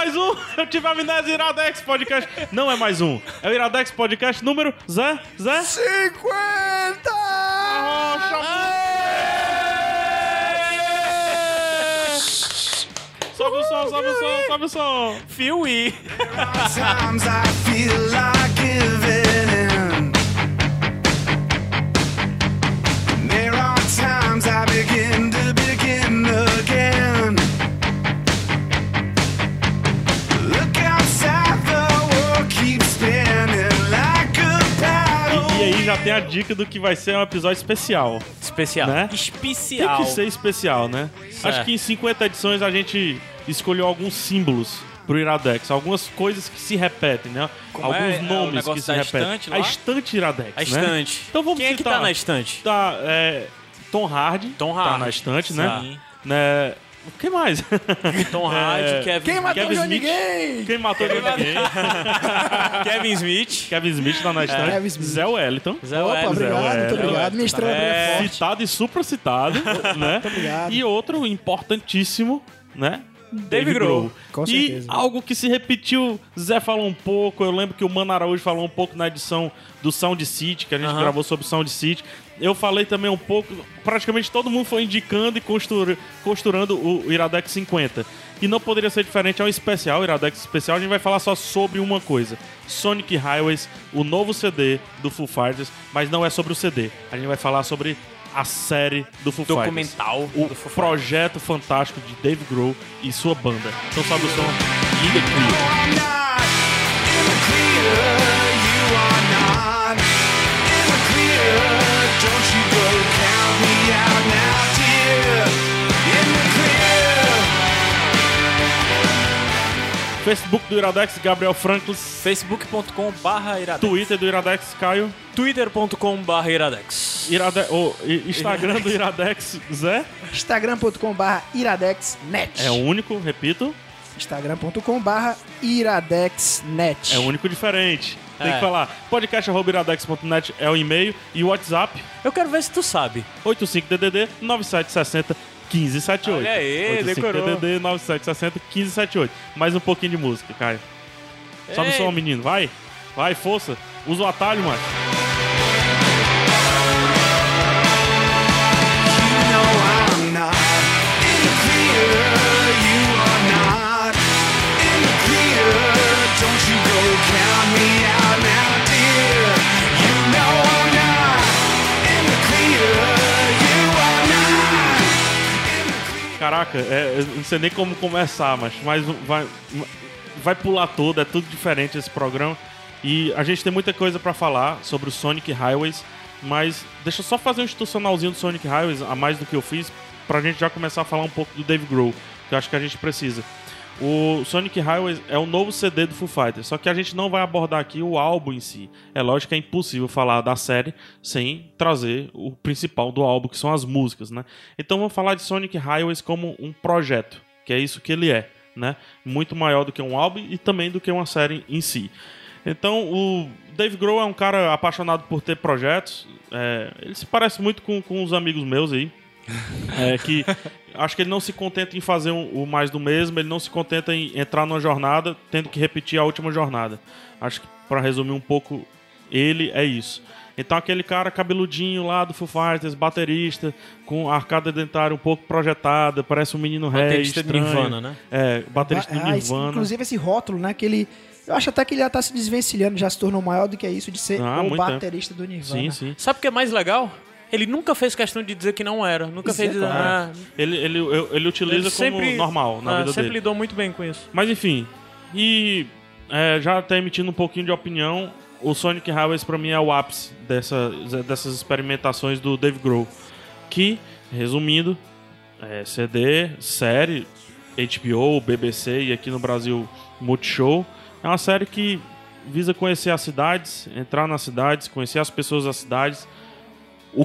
Mais um Eu Tive Amnésia Iradex Podcast. Não é mais um, é o Iradex Podcast número Zé, Zé... 50! Sobe o som, sobe o som, sobe o som. Fiui. Times I feel like giving tem a dica do que vai ser um episódio especial. Especial. Né? Tem Especial. que ser especial, né? Acho que em 50 edições a gente escolheu alguns símbolos pro Iradex, algumas coisas que se repetem, né? Como alguns é? É nomes negócio que se repetem. estante a estante Iradex, A né? estante. Então vamos Quem é que citar. tá na estante? Tá, é, Tom Hardy. Tom Tá Hardy. na estante, né? Sim. né? O que mais? Tom Hardy, É, Kevin, Quem matou Kevin Johnny Smith. Gay? Quem matou ninguém? Kevin Smith. Kevin Smith tá na. Kevin Smith. Zé Wellington. Zé Opa, Wellington. obrigado, Zé muito Wellington. obrigado. Minha estrela É. é forte. Citado e supracitado, né? obrigado. E outro importantíssimo, né? Dave Grohl. Com e certeza. algo que se repetiu, Zé falou um pouco, eu lembro que o Mano Araújo falou um pouco na edição do Sound City, que a gente Aham. gravou sobre Sound City. Eu falei também um pouco, praticamente todo mundo foi indicando e costura- costurando o Iradex 50. E não poderia ser diferente, é um especial, Iradex especial, a gente vai falar só sobre uma coisa. Sonic Highways, o novo CD do Foo Fighters, mas não é sobre o CD. A gente vai falar sobre a série do Foo Fighters Documental o projeto fantástico de Dave Grohl e sua banda. Então sobe o som In The Clear. Facebook do Iradex, Gabriel Franklin. facebook.com barra iradex. Twitter do Iradex, Caio. twitter.com barra iradex. Irade... oh, Instagram do Iradex, Zé. Instagram.com.br iradexnet. É o único, repito, Instagram.com.br iradexnet. é o único diferente. Tem É. que falar. podcast.iradex.net é o e-mail e o WhatsApp Eu quero ver se tu sabe. 85DDD 9760 1578. Olha aí, decorou. 85DDD 9760 1578. Mais um pouquinho de música, Caio. Sobe o som, menino. Vai. Vai, força. Usa o atalho, mano. Caraca, é, não sei nem como começar, mas, mas vai, vai pular todo, é tudo diferente esse programa. E a gente tem muita coisa pra falar sobre o Sonic Highways, mas deixa eu só fazer um institucionalzinho do Sonic Highways, a mais do que eu fiz, pra gente já começar a falar um pouco do Dave Grohl, que eu acho que a gente precisa. O Sonic Highways é o novo CD do Foo Fighters, só que a gente não vai abordar aqui o álbum em si. É lógico que é impossível falar da série sem trazer o principal do álbum, que são as músicas, né? Então vamos falar de Sonic Highways como um projeto, que é isso que ele é, né? Muito maior do que um álbum e também do que uma série em si. Então o Dave Grohl é um cara apaixonado por ter projetos. é, ele se parece muito com, com os amigos meus aí. É que acho que ele não se contenta em fazer um- o mais do mesmo, ele não se contenta em entrar numa jornada tendo que repetir a última jornada. Acho que para resumir um pouco, ele é isso. Então aquele cara cabeludinho lá do Foo Fighters, baterista, com a arcada dentária um pouco projetada, parece um menino ré Baterista estranho. Nirvana, né? É, baterista do Ah, esse- Nirvana. inclusive esse rótulo, né? Que ele. Eu acho até que ele já tá se desvencilhando, já se tornou maior do que isso de ser Ah, o baterista do Nirvana. Sim, sim. Sabe o que é mais legal? Ele nunca fez questão de dizer que não era. Nunca fez Isso é dizer. claro. Ah, Ele, ele, ele, utiliza ele como sempre normal na ah, vida sempre dele. lidou muito bem com isso. Mas enfim, e é, já até emitindo um pouquinho de opinião, o Sonic Highways pra mim é o ápice dessa, dessas experimentações do Dave Grohl. Que, resumindo, é, CD, série, HBO, BBC e aqui no Brasil Multishow. É uma série que visa conhecer as cidades, entrar nas cidades, conhecer as pessoas das cidades,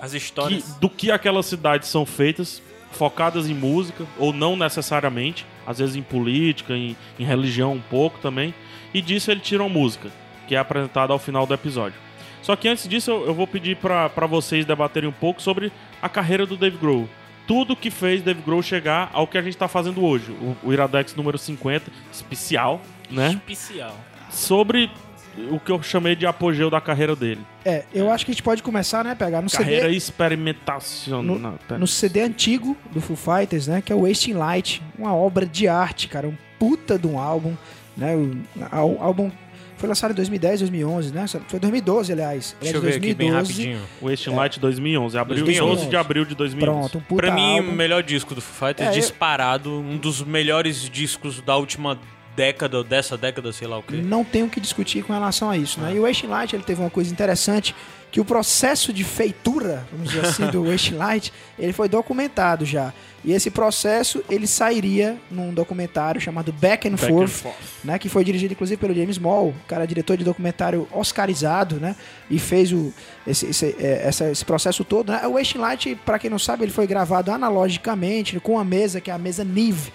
As histórias. que- do que aquelas cidades são feitas, focadas em música, ou não necessariamente, às vezes em política, em, em religião um pouco também, e disso ele tira uma música, que é apresentada ao final do episódio. Só que antes disso eu, eu vou pedir pra pra vocês debaterem um pouco sobre a carreira do Dave Grohl. Tudo que fez Dave Grohl chegar ao que a gente tá fazendo hoje, o, o Iradex número 50, especial, né? Especial. Sobre o que eu chamei de apogeu da carreira dele. É, eu acho que a gente pode começar, né, pegar no Carreira CD, experimentacional. no, no CD antigo do Foo Fighters, né, que é o Wasting Light, uma obra de arte, cara, um puta de um álbum, né, o á- álbum foi lançado em 2010, 2011, né, foi 2012, aliás. Deixa Ele eu é de ver aqui bem 2012. rapidinho. Wasting Light 2011, abril, 2011. 12 de abril de 2011. Pronto, um puta Pra mim, álbum. o melhor disco do Foo Fighters, É, eu- disparado, um dos melhores discos da última década, dessa década, sei lá o quê. não tem o que discutir com relação a isso, né? E o Wasting Light, ele teve uma coisa interessante, que o processo de feitura, vamos dizer assim, do Wasting Light, ele foi documentado já. E esse processo, ele sairia num documentário chamado Back and, Back and Forth, Forth. né? Que foi dirigido, inclusive, pelo James Moll, cara diretor de documentário oscarizado, né? E fez o, esse, esse, é, essa- esse processo todo, né? O Wasting Light, pra quem não sabe, ele foi gravado analogicamente, com uma mesa, que é a mesa Nive,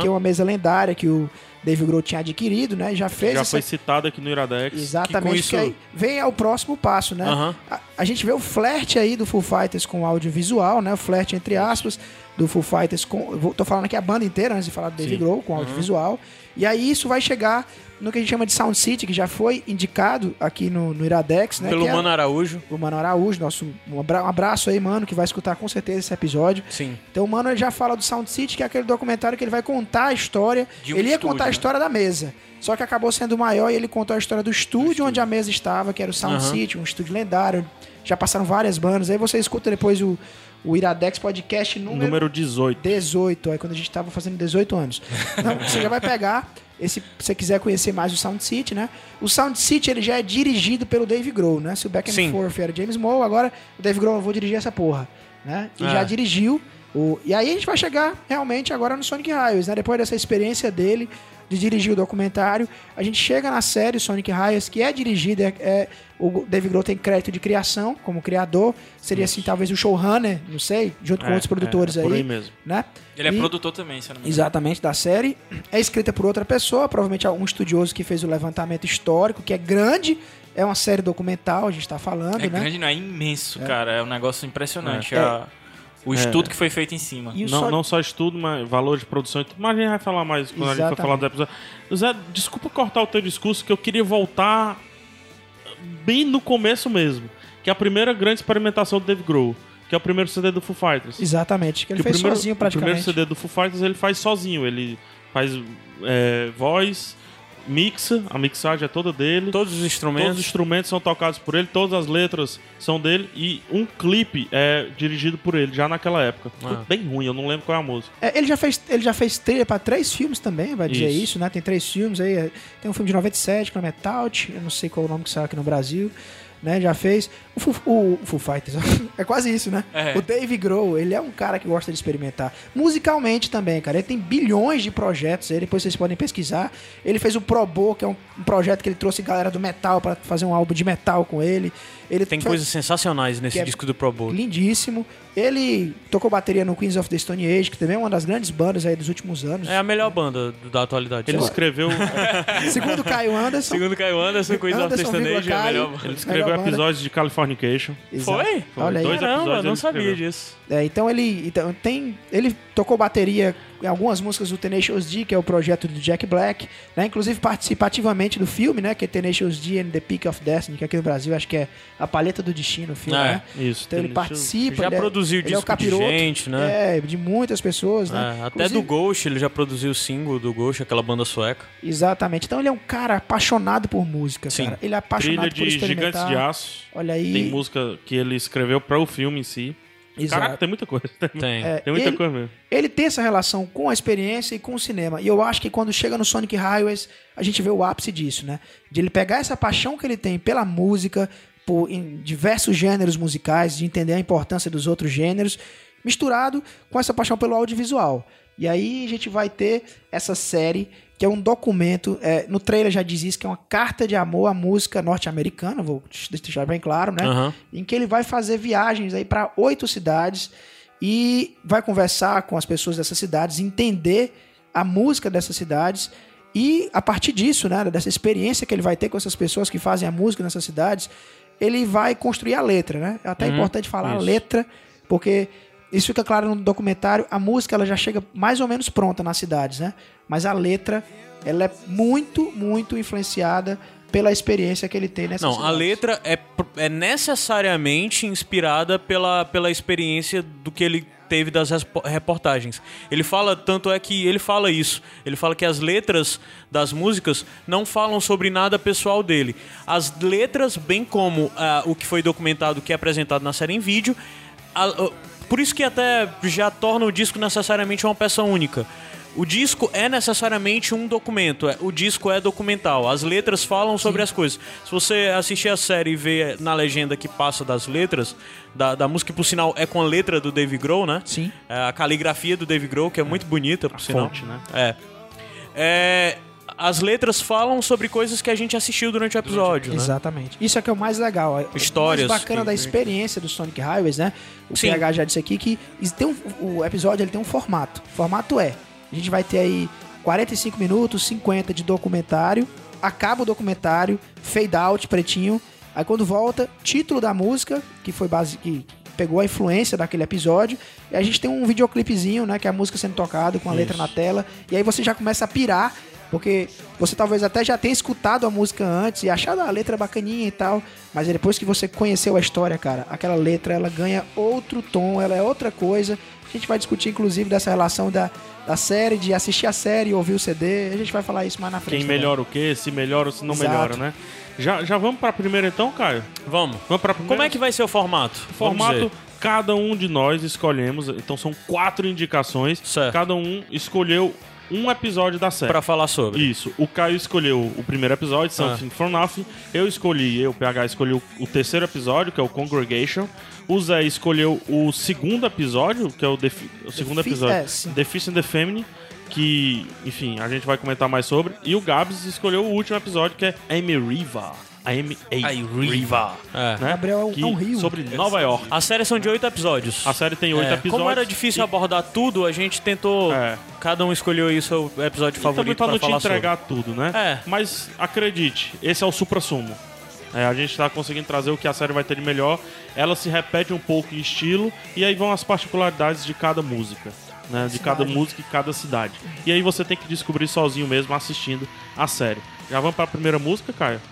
que é uma mesa lendária que o Dave Grohl tinha adquirido, né? Já fez Já essa foi citado aqui no Iradex. Exatamente, Que isso- que aí vem ao próximo passo, né? Aham. A, a gente vê o flerte aí do Full Fighters com o audiovisual, né? O flerte, entre aspas, do Full Fighters com... eu vou- Tô falando aqui a banda inteira, antes de falar do Dave. Grohl, com audiovisual. E aí isso vai chegar no que a gente chama de Sound City, que já foi indicado aqui no, no Iradex, né? Pelo é Mano Araújo. o Mano Araújo, nosso um abra- abraço aí, mano, que vai escutar com certeza esse episódio. Sim. Então o Mano já fala do Sound City, que é aquele documentário que ele vai contar a história. Um ele ia estúdio, contar a né? história da mesa. Só que acabou sendo maior e ele contou a história do estúdio onde a mesa estava, que era o Sound Aham. City, um estúdio lendário. Já passaram várias bandas. Aí você escuta depois o, o Iradex Podcast número, Número 18. 18, aí quando a gente tava fazendo 18 anos. Então, você já vai pegar, esse, se você quiser conhecer mais o Sound City, né? O Sound City, ele já é dirigido pelo Dave Grohl, né? Se o Back and Sim. Forth era James Moore, agora o Dave Grohl, eu vou dirigir essa porra, né? E É. já dirigiu. O, e aí a gente vai chegar realmente agora no Sonic Highways, né? Depois dessa experiência dele de dirigir o documentário, a gente chega na série Sonic Highways, que é dirigida, é, é- o Dave Grohl tem crédito de criação como criador, seria assim talvez o showrunner, não sei, junto com É, outros produtores é, por aí, aí mesmo. né? Ele é E- produtor também, se não me engano. Exatamente, da série. É escrita por outra pessoa, provavelmente um estudioso que fez o levantamento histórico, que é grande. É uma série documental, a gente está falando, É né? grande, não é imenso, cara. É um negócio impressionante. É. a- O estudo que foi feito em cima. E Não, Sonic- não só estudo, mas valor de produção e tudo. Mas a gente vai falar mais quando a gente for Exatamente. falar do episódio. Zé, desculpa cortar o teu discurso, que eu queria voltar bem no começo mesmo. Que é a primeira grande experimentação do Dave Grohl. Que é o primeiro CD do Foo Fighters. Exatamente, que ele Que fez primeiro, sozinho O primeiro praticamente. CD do Foo Fighters ele faz sozinho. Ele faz é, voz, mixa, a mixagem é toda dele. Todos os Todos instrumentos. os instrumentos são tocados por ele, todas as letras são dele e um clipe é dirigido por ele, já naquela época. Ah. Bem ruim, eu não lembro qual é a música. É, ele, já fez, ele já fez trilha para três filmes também, vai dizer Isso. isso, né? Tem três filmes aí. é, Tem um filme de 97, que é o Metallic, eu não sei qual é o nome que saiu aqui no Brasil. Né, já fez. O Foo, o Foo Fighters. é quase isso, né? É. O Dave Grohl, ele é um cara que gosta de experimentar. Musicalmente também, cara. Ele tem bilhões de projetos aí, depois vocês podem pesquisar. Ele fez o Pro Bowl, que é um, um projeto que ele trouxe galera do metal pra fazer um álbum de metal com ele. Ele Tem coisas sensacionais nesse que é disco do Pro Bowl. lindíssimo. Ele tocou bateria no Queens of the Stone Age, que também é uma das grandes bandas aí dos últimos anos. É a melhor banda da atualidade. Ele escreveu, Segundo Caio Anderson. Segundo Caio Anderson, Queens of the Anderson, Stone Age é a melhor banda. ele escreveu episódios de Californication. Exato. Foi? Olha aí. Dois Caramba, episódios não sabia disso. É, então ele então, tem ele tocou bateria em algumas músicas do Tenacious D, que é o projeto do Jack Black, né? Inclusive participa ativamente do filme, né? Que é Tenacious D and the Peak of Destiny, que aqui no Brasil acho que é a paleta do destino, o filme, É, né? Isso. Então ele participa. Já ele é- produziu ele é o disco de capiroto, gente, né? É, de muitas pessoas, né? É, até Inclusive- do Ghost, ele já produziu o single do Ghost, aquela banda sueca. Exatamente. Então ele é um cara apaixonado por música, Sim. cara. Ele é apaixonado Trilha por de Gigantes de Aço. Olha aí. Tem música que ele escreveu para o filme em si. Exato. Caraca, tem muita coisa. Tem, Tem. É, tem muita ele- coisa mesmo. ele tem essa relação com a experiência e com o cinema. E eu acho que quando chega no Sonic Highways, a gente vê o ápice disso, né? De ele pegar essa paixão que ele tem pela música, por em diversos gêneros musicais, de entender a importância dos outros gêneros misturado com essa paixão pelo audiovisual. E aí a gente vai ter essa série que é um documento, é, no trailer já diz isso, que é uma carta de amor à música norte-americana, vou deixar bem claro, né? Aham. Em que ele vai fazer viagens aí para oito cidades e vai conversar com as pessoas dessas cidades, entender a música dessas cidades e a partir disso, né, dessa experiência que ele vai ter com essas pessoas que fazem a música nessas cidades, ele vai construir a letra, né? É até importante falar a isso. letra, porque isso fica claro no documentário, a música ela já chega mais ou menos pronta nas cidades, né? Mas a letra, ela é muito, muito influenciada pela experiência que ele tem nessas Não, a letra é, é necessariamente inspirada pela, pela experiência do que ele teve das reportagens. Ele fala, tanto é que ele fala isso. Ele fala que as letras das músicas não falam sobre nada pessoal dele. As letras, bem como ah, o que foi documentado, que é apresentado na série em vídeo, a- ah, por isso que até já torna o disco necessariamente uma peça única. O disco é necessariamente um documento, é- o disco é documental. As letras falam sobre as coisas. Se você assistir a série e ver na legenda que passa das letras, da, da música, que por sinal é com a letra do Dave Grohl, né? Sim. É, a caligrafia do Dave Grohl, que é muito bonita, por sinal. fonte, né? É. É, As letras falam sobre coisas que a gente assistiu durante o episódio, né? Exatamente. Isso é que é o mais legal. O Histórias mais bacana que- da experiência do Sonic Highways, né? O Sim. PH já disse aqui que isso tem um- o episódio ele tem um formato. O formato é: a gente vai ter aí 45 minutos, 50 de documentário, acaba o documentário, fade out, pretinho. Aí quando volta, título da música, que foi base que pegou a influência daquele episódio, e a gente tem um videoclipezinho, né, que é a música sendo tocada com a letra na tela, e aí você já começa a pirar porque você talvez até já tenha escutado a música antes e achado a letra bacaninha e tal, mas depois que você conheceu a história, cara, aquela letra ela ganha outro tom, ela é outra coisa. A gente vai discutir inclusive dessa relação da, da série, de assistir a série e ouvir o CD. A gente vai falar isso mais na frente. Quem também. melhora o quê, se melhora ou se não Exato. melhora, né? Já, já vamos pra primeira então, Caio? Vamos. Vamos pra primeira? Como é que vai ser o formato? Formato, cada um de nós escolhemos, então são quatro indicações. Certo. Cada um escolheu um episódio da série. Pra falar sobre. Isso. O Caio escolheu o primeiro episódio, Something From Nothing. Eu escolhi, eu, PH, escolhi o, o terceiro episódio, que é o Congregation. O Zé escolheu o segundo episódio, que é o, Defi- o segundo episódio, é, sim. The Fist and the Feminine, que, enfim, a gente vai comentar mais sobre. E o Gabs escolheu o último episódio, que é Amy Riva. A. Riva. É. Né? Gabriel é um- Que- é um rio. Sobre Nova York. As séries são de oito episódios. A série tem oito É, episódios. Como era difícil e- abordar tudo, a gente tentou. É. Cada um escolheu aí o seu episódio E também favorito pra pra, não te entregar tudo, né? É. Mas acredite, esse é o supra-sumo. É, a gente tá conseguindo trazer o que a série vai ter de melhor. Ela se repete um pouco em estilo e aí vão as particularidades de cada música. Né, de cada música e cada cidade. E aí você tem que descobrir sozinho mesmo assistindo a série. Já vamos pra primeira música, Caio?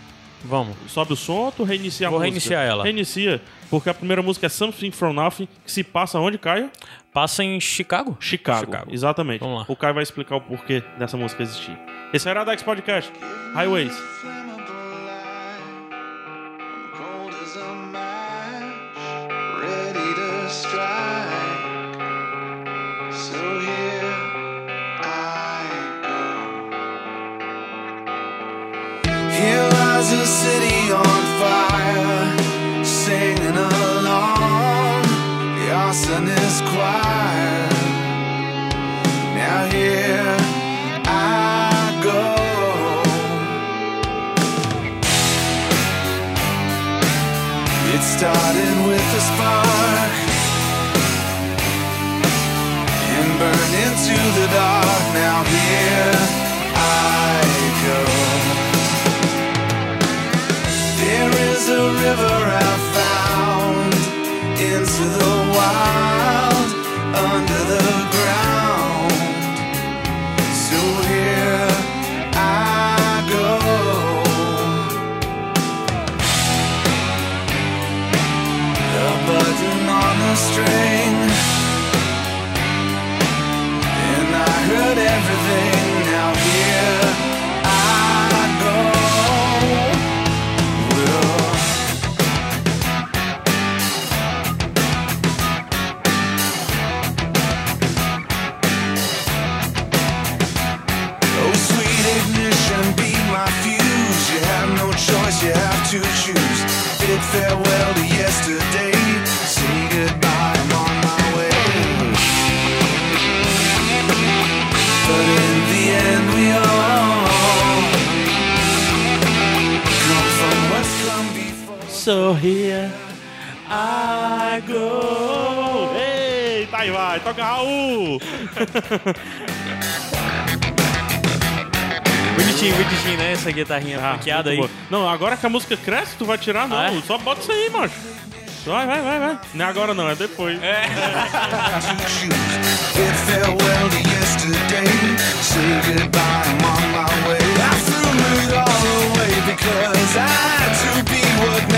Vamos. Sobe o som ou tu reinicia a Vou música? reiniciar ela. Reinicia, porque a primeira música é Something From Nothing, que se passa onde, Caio? Passa em Chicago? Chicago. Chicago. Exatamente. Vamos lá. O Caio vai explicar o porquê dessa música existir. Esse é o Iradex Podcast. Highways. City on fire, singing along the arsonist choir. Now here I go. It started with a spark and burned into the dark. Now here a river I found into the wild Essa guitarrinha funkeada aí. Ah, boa. Não, agora que a música cresce, tu vai tirar, não. Ah, é? Só bota isso aí, macho. Vai, vai, vai, vai. Não é agora não, é depois. two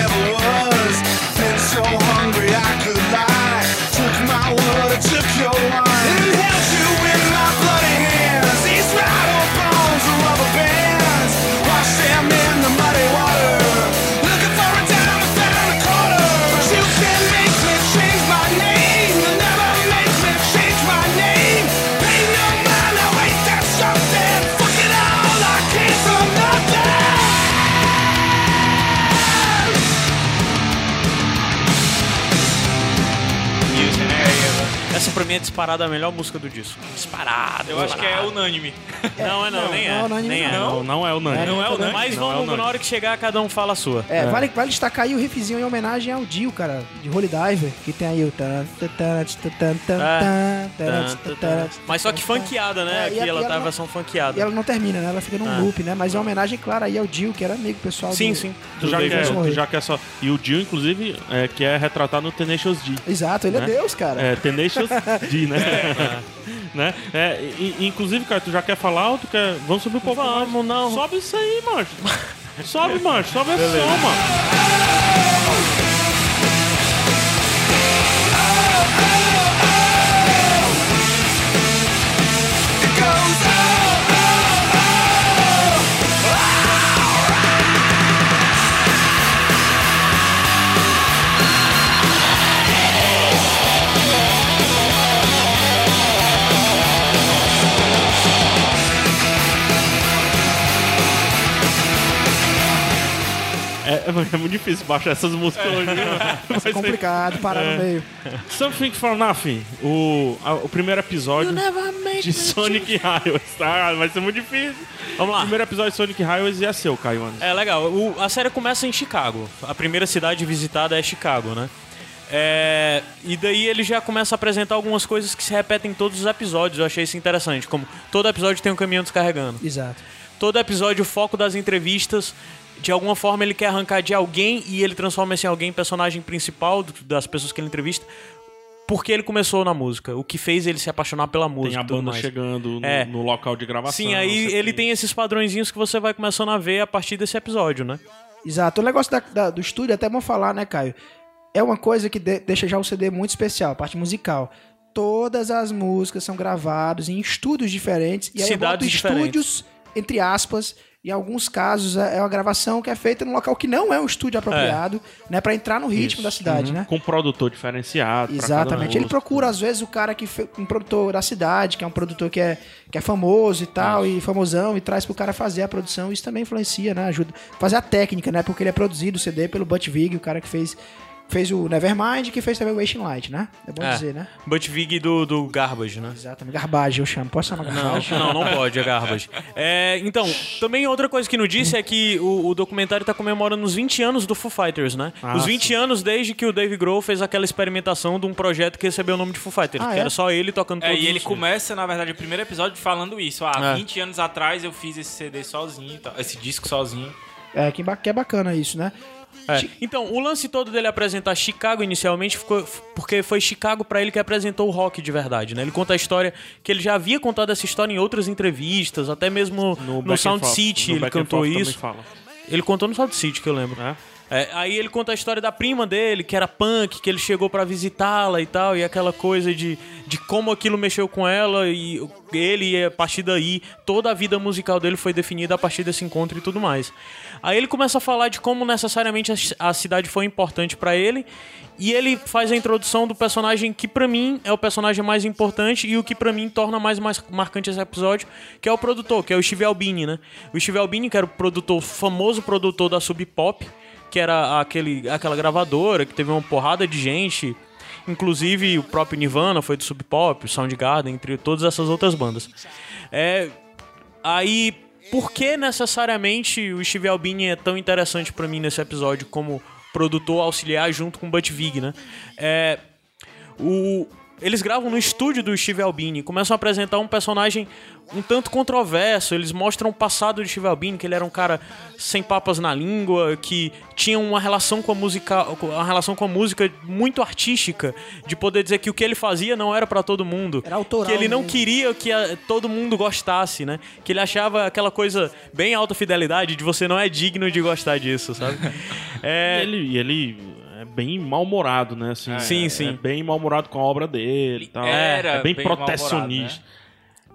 Essa pra mim é disparada a melhor música do disco. Disparada. Eu acho que é unânime. Não, é não, Não, nem não é é. unânime, nem é. Não, não é o Nani. Não é unânime. Mas Não é vamos, unânime. na hora que chegar, cada um fala a sua. É, Vale, vale destacar aí o riffzinho em homenagem ao Dio, cara, de Holy Diver, que tem aí o... É. Mas só que funkeada, né? É, e Aqui ela e tá ela a não- versão E funkeada. ela não termina, né? Ela fica num Ah. loop, né? Mas é uma homenagem clara aí ao Dio, que era amigo pessoal Sim, do... sim. Tu já, tu já quer só. E o Dio, inclusive, é, que é retratado no Tenacious D. Exato, ele Né? é Deus, cara. É, Tenacious D, né? né? É, e- e, inclusive, cara, tu já quer falar ou tu quer. Vamos subir um pouco mais? Vamos, não. Sobe isso aí, macho. Sobe, macho. Sobe a som, mano. It goes É, é muito difícil baixar essas músicas hoje, ser- Complicado, parar É. no meio. Something for Nothing, o, a- o primeiro episódio de Sonic Highways, tá? Vai ser muito difícil. Vamos O lá. primeiro episódio de Sonic Highways ia ser o Caio Anderson. É legal. O- a série começa em Chicago. A primeira cidade visitada é Chicago, né? É, e daí ele já começa a apresentar algumas coisas que se repetem em todos os episódios. Eu achei isso interessante. Como todo episódio tem um caminhão descarregando. Exato. Todo episódio, o foco das entrevistas, de alguma forma ele quer arrancar de alguém e ele transforma esse alguém em personagem principal do- das pessoas que ele entrevista. Porque ele começou na música, o que fez ele se apaixonar pela música. Tem a banda mais. chegando no, É. no local de gravação. Sim, aí ele quê. tem esses padrõezinhos que você vai começando a ver a partir desse episódio, né? Exato. O negócio da- da- do estúdio, é até bom falar, né, Caio? É uma coisa que de- deixa já o CD muito especial, a parte musical. Todas as músicas são gravadas em estúdios diferentes. E aí Cidades eu boto estúdios, entre aspas. Em alguns casos é é uma gravação que é feita num local que não é um estúdio apropriado, né? Pra entrar no ritmo da cidade, né? Com um produtor diferenciado. Exatamente. Ele procura, às vezes, o cara que um produtor da cidade, que é um produtor que é, que é famoso e tal, e famosão, e traz pro cara fazer a produção. Isso também influencia, né? Ajuda. Fazer a técnica, né? Porque ele é produzido o CD pelo Butch Vig, o cara que fez, fez o Nevermind, que fez também o Wasting Light, né? É bom É. dizer, né? Butch Vig do, do Garbage, né? Exatamente. Garbage, eu chamo. Posso chamar Não, Garbage? não, não pode, é Garbage. É, então, também outra coisa que não disse é que o, o documentário tá comemorando os 20 anos do Foo Fighters, né? Ah, os 20 anos desde que o Dave Grohl fez aquela experimentação de um projeto que recebeu o nome de Foo Fighters, Ah, que é? era só ele tocando É, todos e ele começa, na verdade, o primeiro episódio falando isso. Ah, É. 20 anos atrás eu fiz esse CD sozinho, esse disco sozinho. É, que é bacana isso, né? É. Então, o lance todo dele apresentar Chicago inicialmente ficou porque foi Chicago pra ele que apresentou o rock de verdade, né? Ele conta a história que ele já havia contado essa história em outras entrevistas, até mesmo no, and Sound City no ele cantou isso. Ele contou no Sound City que eu lembro. É? É, aí ele conta a história da prima dele, que era punk, que ele chegou pra visitá-la e tal, e aquela coisa de, de como aquilo mexeu com ela, e ele, e a partir daí, toda a vida musical dele foi definida a partir desse encontro e tudo mais. Aí ele começa a falar de como necessariamente a, a cidade foi importante pra ele, e ele faz a introdução do personagem que pra mim é o personagem mais importante e o que pra mim torna mais, mais marcante esse episódio, que é o produtor, que é o Steve Albini, né? O Steve Albini, que era o produtor, famoso produtor da Sub Pop, que era aquele, aquela gravadora que teve uma porrada de gente, inclusive o próprio Nirvana foi do Sub Pop, Soundgarden, entre todas essas outras bandas. É, aí, por que necessariamente o Steve Albini é tão interessante pra mim nesse episódio como produtor auxiliar junto com o Butch Vig, né? É, o, eles gravam no estúdio do Steve Albini, começam a apresentar um personagem um tanto controverso. Eles mostram o passado de Steve Albini, que ele era um cara sem papas na língua, que tinha uma relação com a música, uma relação com a música muito artística, de poder dizer que o que ele fazia não era pra todo mundo, Era autoral que ele não mesmo. queria que a- todo mundo gostasse, né? Que ele achava aquela coisa bem alta fidelidade de você não é digno de gostar disso, sabe? É, E ele, e ele bem mal-humorado, né? Assim, Sim, é, sim. É bem mal-humorado com a obra dele e tal. era é bem, bem protecionista.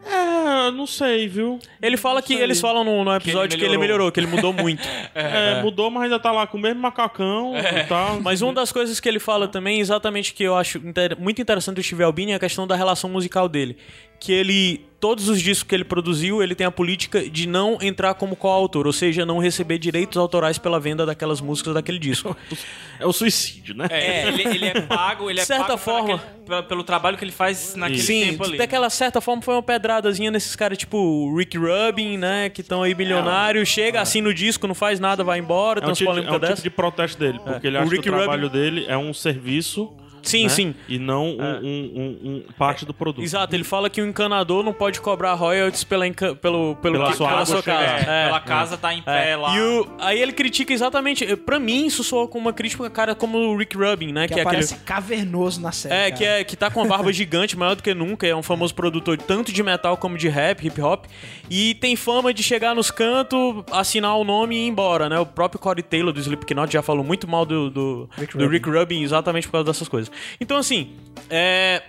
É, não sei, viu? ele fala que sei. eles falam no, no episódio que ele, melhorou, melhorou. que ele mudou muito. É, mudou, mas ainda tá lá com o mesmo macacão e tal. Mas uma das coisas que ele fala também, exatamente que eu acho inter- muito interessante do Steve Albini, é a questão da relação musical dele. Que ele, todos os discos que ele produziu, ele tem a política de não entrar como coautor, ou seja, não receber direitos autorais pela venda daquelas músicas daquele disco. É o suicídio, né? É, ele, ele é pago, ele é De certa pago por forma. aquele- pelo, pelo trabalho que ele faz naquele Sim, tempo ali. daquela certa forma foi uma pedradazinha nesses caras tipo o Rick Rubin, né, que estão aí bilionários, chega assim no disco, não faz nada, vai embora, É tem um, tipo, de- é um tipo de protesto dele, porque ele O acha Rick que o trabalho dele é um serviço. Sim, né? sim. E não um, um- um- um parte do produto. Exato, ele fala que o encanador não pode cobrar royalties pela enca- pelo, pelo Pela que- sua água sua casa. É, É. pela casa tá em pé É. lá. E o- aí ele critica exatamente. Pra mim, isso soa como uma crítica, cara, como o Rick Rubin, né? Que, Que, é aquele. cavernoso na série. É, cara. que, é, que tá com uma barba gigante, maior do que nunca. É um famoso produtor tanto de metal como de rap, hip hop. E tem fama de chegar nos cantos, assinar o nome e ir embora, né? O próprio Corey Taylor do Slipknot já falou muito mal do, do, Rick do Rubin. Rick Rubin exatamente por causa dessas coisas. Então, assim, é.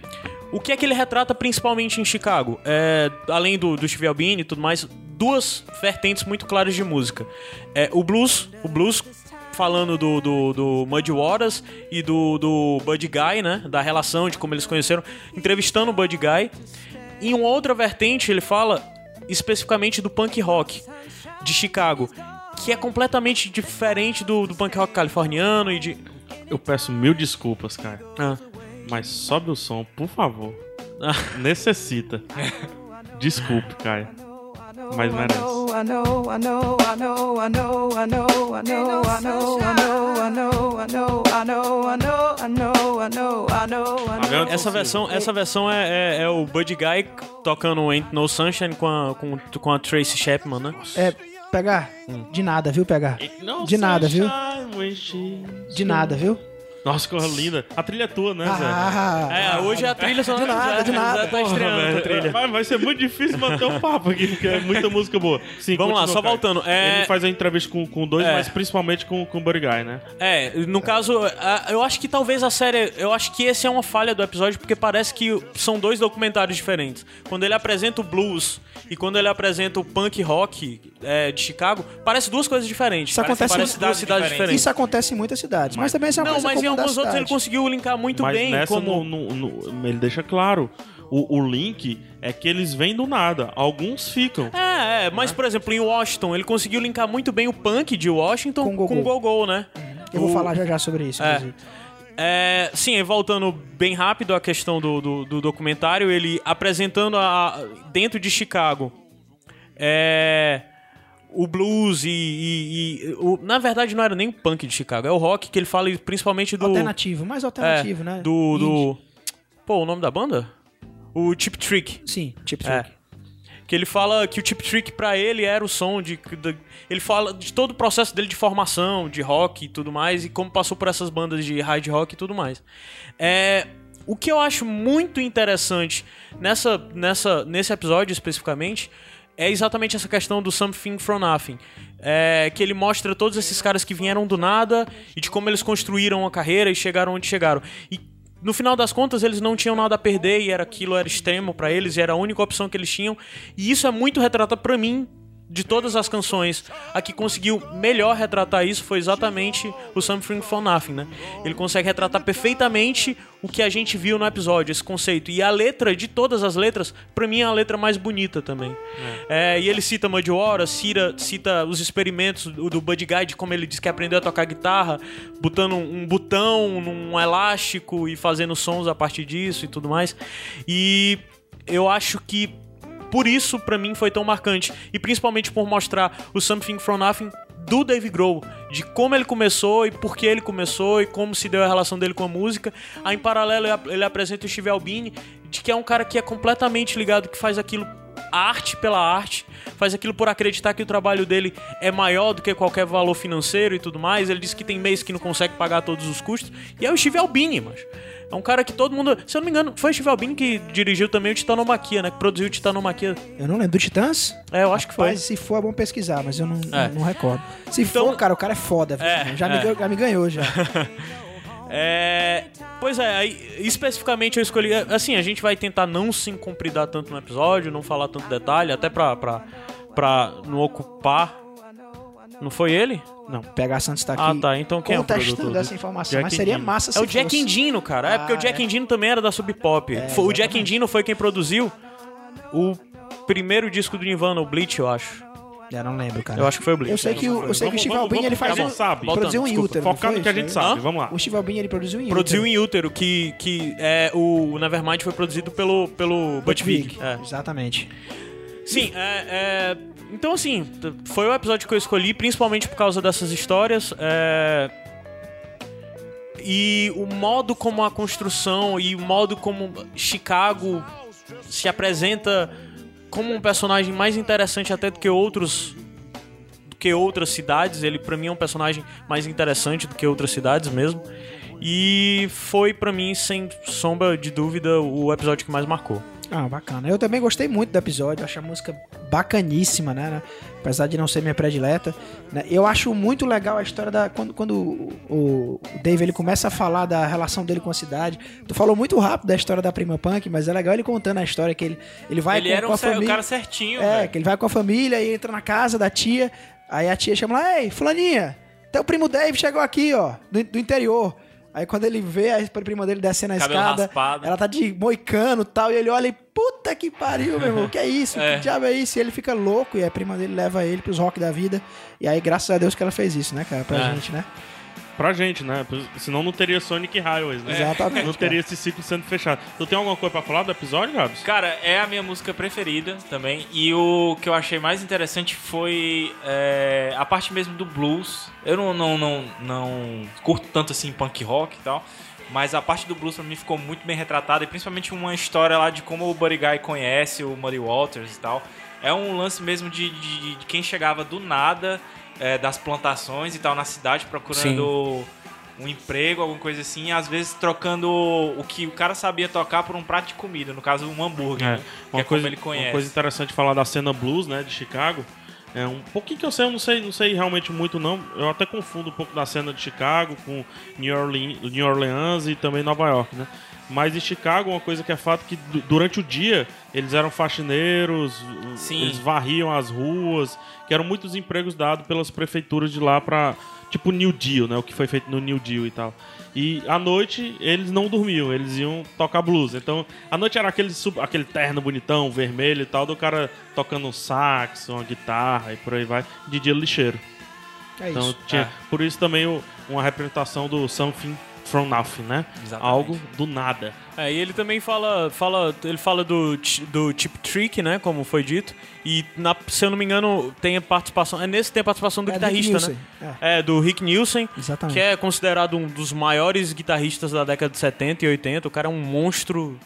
O que é que ele retrata principalmente em Chicago? É, além do, do Steve Albini e tudo mais, duas vertentes muito claras de música. É, o blues, o blues falando do, do, do Muddy Waters e do, do Buddy Guy, né? Da relação, de como eles conheceram, entrevistando o Buddy Guy. Em uma outra vertente, ele fala especificamente do punk rock de Chicago, que é completamente diferente do, do punk rock californiano e de. Eu peço mil desculpas, cara. Ah. Mas sobe o som, por favor. Ah. Necessita. Desculpe, Caio. Mas merece. Tá? Essa versão, essa versão é, é, é o Buddy Guy tocando Ain't No Sunshine com a, com, com a Tracy Chapman, né? É, pegar? De nada, viu, pegar? De nada, viu? De nada, viu? Nossa, que coisa linda. A trilha é tua, né, Zé? Ah, É, hoje a trilha só De nada, de nada. Tá estreando a trilha. Vai, vai ser muito difícil manter um papo aqui, porque é muita música boa. Sim, Vamos lá, só Caio. voltando, é- Ele faz a entrevista com, com dois, É. mas principalmente com, com o Buddy Guy, né? É, no caso, a- eu acho que talvez a série. Eu acho que esse é uma falha do episódio, porque parece que são dois documentários diferentes. Quando ele apresenta o blues e quando ele apresenta o punk rock é, de Chicago, parece duas coisas diferentes. Isso parece, acontece parece em duas cidades diferentes. diferentes. Isso acontece em muitas cidades, mas, também isso é uma Não, coisa mas em alguns outros ele conseguiu linkar muito mas bem. nessa como... no- no- no- ele deixa claro. O, o link é que eles vêm do nada. Alguns ficam. É, é, mas por exemplo, em Washington, ele conseguiu linkar muito bem o punk de Washington Com o Gogol. Né? Eu vou O- falar já já sobre isso, É. inclusive. É, sim, voltando bem rápido à questão do, do, do documentário, ele apresentando a, dentro de Chicago é, o blues e. e- e- o- na verdade, não era nem o punk de Chicago, é o rock que ele fala principalmente do. Alternativo, mais é, alternativo, né? Do, do. Pô, o nome da banda? O Chip Trick. Sim, Chip É. Trick. Que ele fala que o Chip Trick pra ele era o som de, de- Ele fala de todo o processo dele de formação, de rock e tudo mais, e como passou por essas bandas de hard rock e tudo mais. É, o que eu acho muito interessante nessa, nessa, nesse episódio especificamente é exatamente essa questão do Something From Nothing. É, que ele mostra todos esses caras que vieram do nada e de como eles construíram a carreira e chegaram onde chegaram. E no final das contas, eles não tinham nada a perder e era aquilo era extremo pra eles e era a única opção que eles tinham. E isso é muito retratado pra mim de todas as canções. A que conseguiu melhor retratar isso foi exatamente o Something for Nothing, né? Ele consegue retratar perfeitamente o que a gente viu no episódio, esse conceito. E a letra, de todas as letras, pra mim é a letra mais bonita também. É, e ele cita Muddy Waters, cita, cita os experimentos do, do Buddy Guy, de como ele diz que aprendeu a tocar guitarra, botando um botão num elástico e fazendo sons a partir disso e tudo mais. E eu acho que por isso, pra mim, foi tão marcante. E principalmente por mostrar o Something From Nothing do Dave Grohl, de como ele começou e por que ele começou e como se deu a relação dele com a música. Aí em paralelo ele apresenta o Steve Albini, de que é um cara que é completamente ligado, que faz aquilo arte pela arte, faz aquilo por acreditar que o trabalho dele é maior do que qualquer valor financeiro e tudo mais. Ele disse que tem mês que não consegue pagar todos os custos. E é o Steve Albini, mas é um cara que todo mundo, se eu não me engano, foi o Steve Albini que dirigiu também o Titanomaquia, né? Que produziu o Titanomaquia. Eu não lembro. Do Titãs? É, eu acho que foi. Mas se for, é bom pesquisar, mas eu não, É. não, não recordo. Se Então- for, cara, o cara é foda. É, já, me é. ganhou, já me ganhou, já. É. Pois é, aí, especificamente eu escolhi. Assim, a gente vai tentar não se incompridar tanto no episódio, não falar tanto detalhe, até pra, pra, pra não ocupar. Não foi ele? Não, PH Santos tá aqui Ah, tá. Então quem é o contestando produtor? essa informação. Jack mas seria massa se É o Jack fosse. Endino, cara. É porque Ah, o Jack é. Endino também era da Sub Pop. Foi- o Jack. Endino foi quem produziu o primeiro disco do Nirvana, o Bleach, eu acho. Eu não lembro, cara. Eu acho que foi o Bleach. Eu sei que o, eu sei que o Steve Albini ele faz focar no um, que sabe. produziu um Desculpa, útero. foi? no que a gente sabe, vamos lá. O Steve Albini ele produziu um Produziu útero. em útero, que, que é, o Nevermind foi produzido pelo, pelo Butch Vig. É. Exatamente. Sim, é, é, Então, assim, foi o episódio que eu escolhi, principalmente por causa dessas histórias. é, E o modo como a construção e o modo como Chicago se apresenta como um personagem mais interessante até do que outros do que outras cidades. Ele pra mim é um personagem mais interessante do que outras cidades mesmo. E foi pra mim sem sombra de dúvida o episódio que mais marcou. Ah, bacana. Eu também gostei muito do episódio, acho a música bacaníssima, né? né? Apesar de não ser minha predileta. né? Eu acho muito legal a história da. Quando, quando o, o Dave ele começa a falar da relação dele com a cidade. Tu falou muito rápido da história da Prima Punk, mas é legal ele contando a história que ele, ele vai Ele com, era com um a cer- o família. cara certinho, É, velho. que ele vai com a família e entra na casa da tia. Aí a tia chama lá, ei, fulaninha, teu primo Dave chegou aqui, ó, do, do interior. Aí quando ele vê a prima dele descendo a Cabelo escada, raspado. ela tá de moicano e tal, e ele olha e, puta que pariu, meu irmão, que é isso? É. Que diabo é isso? E ele fica louco, e a prima dele leva ele pros rock da vida. E aí, graças a Deus que ela fez isso, né, cara, pra É. gente, né? Pra gente, né? Senão não teria Sonic Highways, né? Exatamente, Não cara. teria esse ciclo sendo fechado. Tu tem alguma coisa pra falar do episódio, Gabs? Cara, é a minha música preferida também. E o que eu achei mais interessante foi é, a parte mesmo do blues. Eu não, não, não, não curto tanto assim punk rock e tal. Mas a parte do blues pra mim ficou muito bem retratada. E principalmente uma história lá de como o Buddy Guy conhece o Muddy Waters e tal. É um lance mesmo de, de, de quem chegava do nada é, das plantações e tal na cidade procurando um emprego, alguma coisa assim, e às vezes trocando o que o cara sabia tocar por um prato de comida, no caso um hambúrguer, né? que uma é coisa, como ele conhece. Uma coisa interessante falar da cena blues, né, de Chicago. É um pouquinho que eu sei, eu não sei, não sei realmente muito não. Eu até confundo um pouco da cena de Chicago com New Orleans, New Orleans e também Nova York, né? Mas em Chicago, uma coisa que é fato que du- durante o dia eles eram faxineiros, Sim. eles varriam as ruas, que eram muitos empregos dados pelas prefeituras de lá pra. Tipo New Deal, né? O que foi feito no New Deal e tal. E à noite eles não dormiam, eles iam tocar blues. Então, à noite era aquele, sub- aquele terno bonitão, vermelho e tal, do cara tocando um sax, uma guitarra e por aí vai. De dia lixeiro. É Então, isso. tinha, É. por isso também o- uma representação do something from nothing, né? Exatamente. Algo do nada. É, e ele também fala, fala ele fala do, do Chip Trick, né, como foi dito, e na- se eu não me engano tem a participação, é nesse tem a participação do É do Rick guitarrista, né? Nielsen, É. do Rick Nielsen, Exatamente. que é considerado um dos maiores guitarristas da década de 70 e 80, o cara é um monstro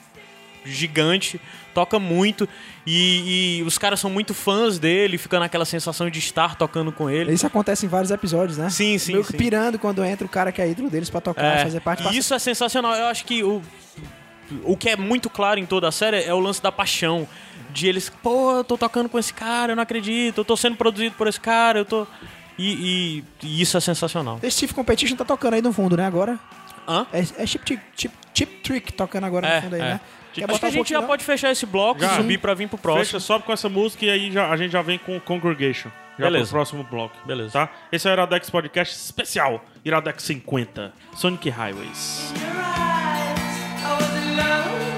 gigante, toca muito e, e os caras são muito fãs dele, fica naquela sensação de estar tocando com ele. Isso acontece em vários episódios, né? Sim, sim, Meio sim. pirando quando entra o cara que é ídolo deles pra tocar, É, fazer parte e isso é sensacional. Eu acho que o, o que é muito claro em toda a série é o lance da paixão. De eles, pô, eu tô tocando com esse cara, eu não acredito, eu tô sendo produzido por esse cara, eu tô. E, e- e isso é sensacional. Esse Chief Competition tá tocando aí no fundo, né, agora? Hã? É, é Chip, Chip, Chip, Chip Trick tocando agora É, no fundo aí, é. né? Quer Acho que a um gente já pouquinho, pode fechar esse bloco Já. e subir pra vir pro próximo. Fecha, sobe com essa música e aí já, a gente já vem com Congregation. Já Beleza. pro próximo bloco. Beleza. Tá? Esse é o Iradex Podcast especial. Iradex 50. Sonic Highways. Thank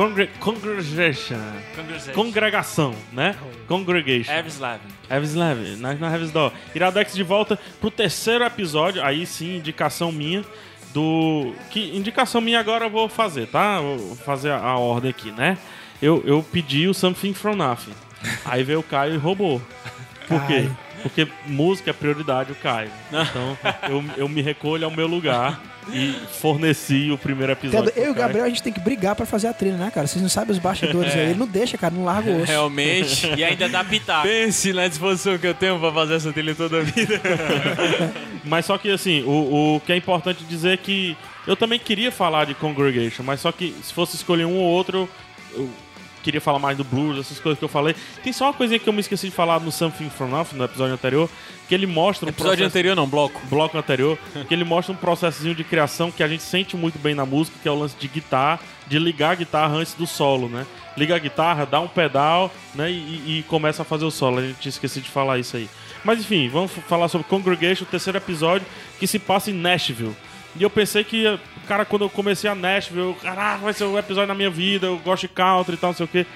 Congre congregation. Congregação, né? Congregation. Leve, nós na Heavis Door. Iradex de volta pro terceiro episódio, aí sim, indicação minha do. Que indicação minha agora eu vou fazer, tá? Vou fazer a, a ordem aqui, né? Eu, eu pedi o Something From Nothing. Aí veio o Caio e roubou. Por quê? Porque música é prioridade, o Caio. Então eu, eu me recolho ao meu lugar e forneci o primeiro episódio. Eu e o. Gabriel, a gente tem que brigar pra fazer a trilha, né, cara? Vocês não sabem os bastidores aí. Ele não deixa, cara, não larga o osso. Realmente. E ainda dá pitaco. Pense na disposição que eu tenho pra fazer essa trilha toda a vida. Mas só que assim, o, o que é importante dizer é que eu também queria falar de Congregation, mas só que se fosse escolher um ou outro, eu queria falar mais do blues, essas coisas que eu falei. Tem só uma coisinha que eu me esqueci de falar no Something From Nothing, no episódio anterior, que ele mostra um Episódio processo- anterior não, bloco. bloco anterior, que ele mostra um processozinho de criação que a gente sente muito bem na música, que é o lance de guitarra, de ligar a guitarra antes do solo, né? Liga a guitarra, dá um pedal, né? E, e começa a fazer o solo. A gente esqueci de falar isso aí. Mas enfim, vamos falar sobre Congregation, o terceiro episódio, que se passa em Nashville. E eu pensei que, cara, quando eu comecei a Nashville, eu, caraca, vai ser o episódio da minha vida, eu gosto de country e tal, não sei o quê.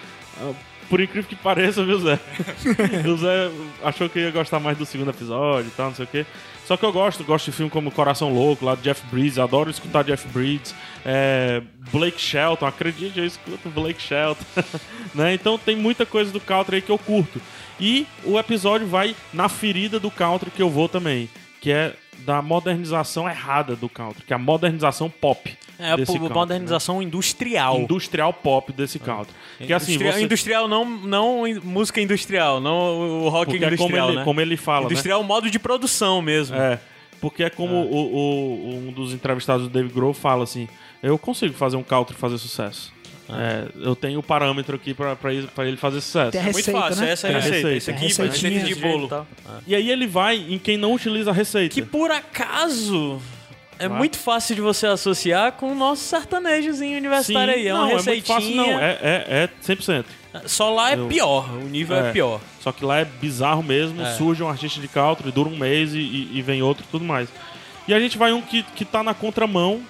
Ah, Por incrível que pareça, viu, Zé? o Zé achou que ia gostar mais do segundo episódio e tal, não sei o quê. Só que eu gosto, gosto de filme como Coração Louco, lá do Jeff Bridges, adoro escutar Jeff Bridges. É, Blake Shelton, acredite, eu escuto Blake Shelton. né? Então tem muita coisa do country aí que eu curto. E o episódio vai na ferida do country que eu vou também, que é da modernização errada do country, que é a modernização pop. É a country, modernização industrial. né? industrial pop desse country. Que assim, Industria- você... Industrial, não, não música industrial, não o rock porque é como industrial, ele, né? como ele fala, né? industrial modo de produção mesmo. É, porque é como o, o- um dos entrevistados do Dave Grohl fala assim: eu consigo fazer um country fazer sucesso. É, eu tenho o parâmetro aqui pra, pra, ele- pra ele fazer sucesso. Tem É muito receita, fácil, né? essa é a Tem receita. receita. Esse aqui, a receita receitinha de bolo. e. E aí ele vai em quem não utiliza a receita. Que por acaso é Vai. muito fácil de você associar com o nosso sertanejozinho universitário aí. É uma não, receitinha. É muito fácil, não. É, é, é 100%. Só lá é Eu- pior, o nível é, É. pior. Só que lá é bizarro mesmo. É. Surge um artista de country, dura um mês e, e- e vem outro e tudo mais. E a gente vai um que, que tá na contramão,